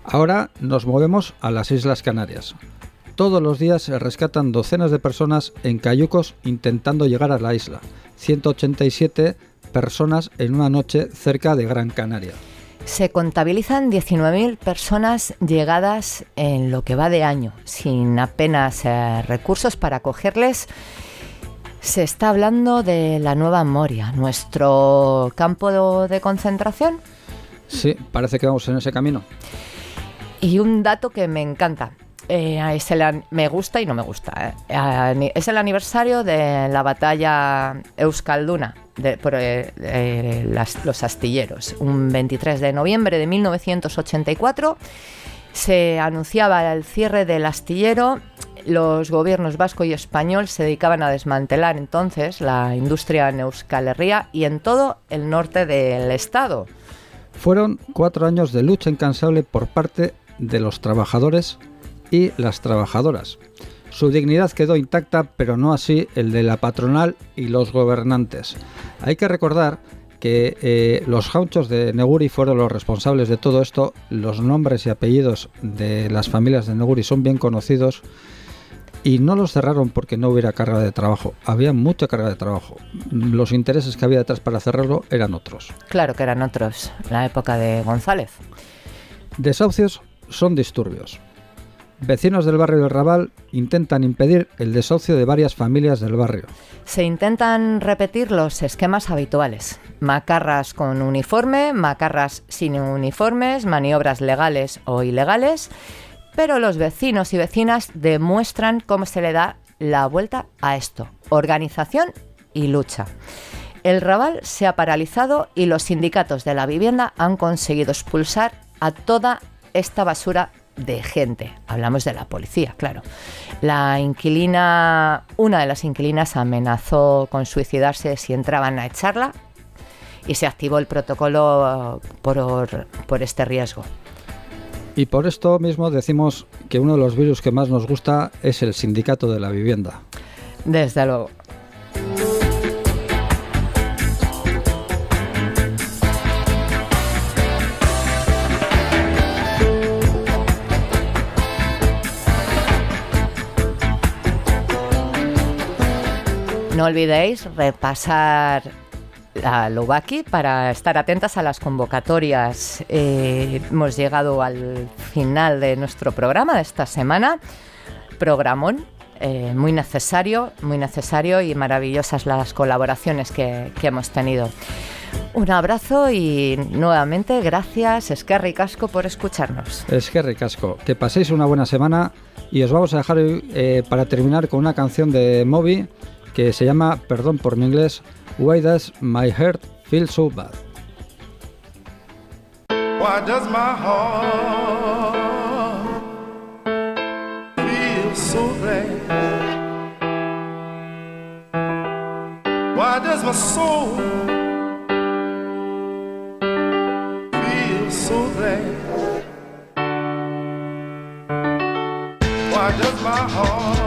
Ahora nos movemos a las Islas Canarias. Todos los días se rescatan docenas de personas en cayucos intentando llegar a la isla. 187 personas en una noche cerca de Gran Canaria. Se contabilizan 19.000 personas llegadas en lo que va de año, sin apenas eh, recursos para acogerles. Se está hablando de la Nueva Moria, nuestro campo de concentración. Sí, parece que vamos en ese camino. Y un dato que me encanta. eh, es el me gusta y no me gusta. eh. Ani- Es el aniversario de la batalla Euskalduna por eh, eh, los astilleros. Un 23 de noviembre de 1984 se anunciaba el cierre del astillero. Los gobiernos vasco y español se dedicaban a desmantelar entonces la industria en Euskal Herria y en todo el norte del estado. Fueron cuatro años de lucha incansable por parte de los trabajadores y las trabajadoras. Su dignidad quedó intacta, pero no así el de la patronal y los gobernantes. Hay que recordar que eh, los jauchos de Neguri fueron los responsables de todo esto. Los nombres y apellidos de las familias de Neguri son bien conocidos y no los cerraron porque no hubiera carga de trabajo. Había mucha carga de trabajo. Los intereses que había detrás para cerrarlo eran otros. Claro que eran otros, la época de González. Desahucios son disturbios. Vecinos del barrio del Raval intentan impedir el desahucio de varias familias del barrio. Se intentan repetir los esquemas habituales. Macarras con uniforme, macarras sin uniformes, maniobras legales o ilegales, pero los vecinos y vecinas demuestran cómo se le da la vuelta a esto. Organización y lucha. El Raval se ha paralizado y los sindicatos de la vivienda han conseguido expulsar a toda esta basura de gente. Hablamos de la policía, claro. La inquilina, una de las inquilinas amenazó con suicidarse si entraban a echarla y se activó el protocolo por, por este riesgo. Y por esto mismo decimos que uno de los virus que más nos gusta es el sindicato de la vivienda. Desde luego. No olvidéis repasar a Lubaki para estar atentas a las convocatorias. Eh, hemos llegado al final de nuestro programa de esta semana. Programón eh, muy necesario, muy necesario y maravillosas las colaboraciones que, hemos tenido. Un abrazo y nuevamente gracias, Esquerri Casco, por escucharnos. Esquerri Casco, que paséis una buena semana y os vamos a dejar eh, para terminar con una canción de Moby que se llama, perdón por mi inglés, Why Does My Heart Feel So Bad? Why does my heart feel so bad? Why does my soul feel so bad? Why does my heart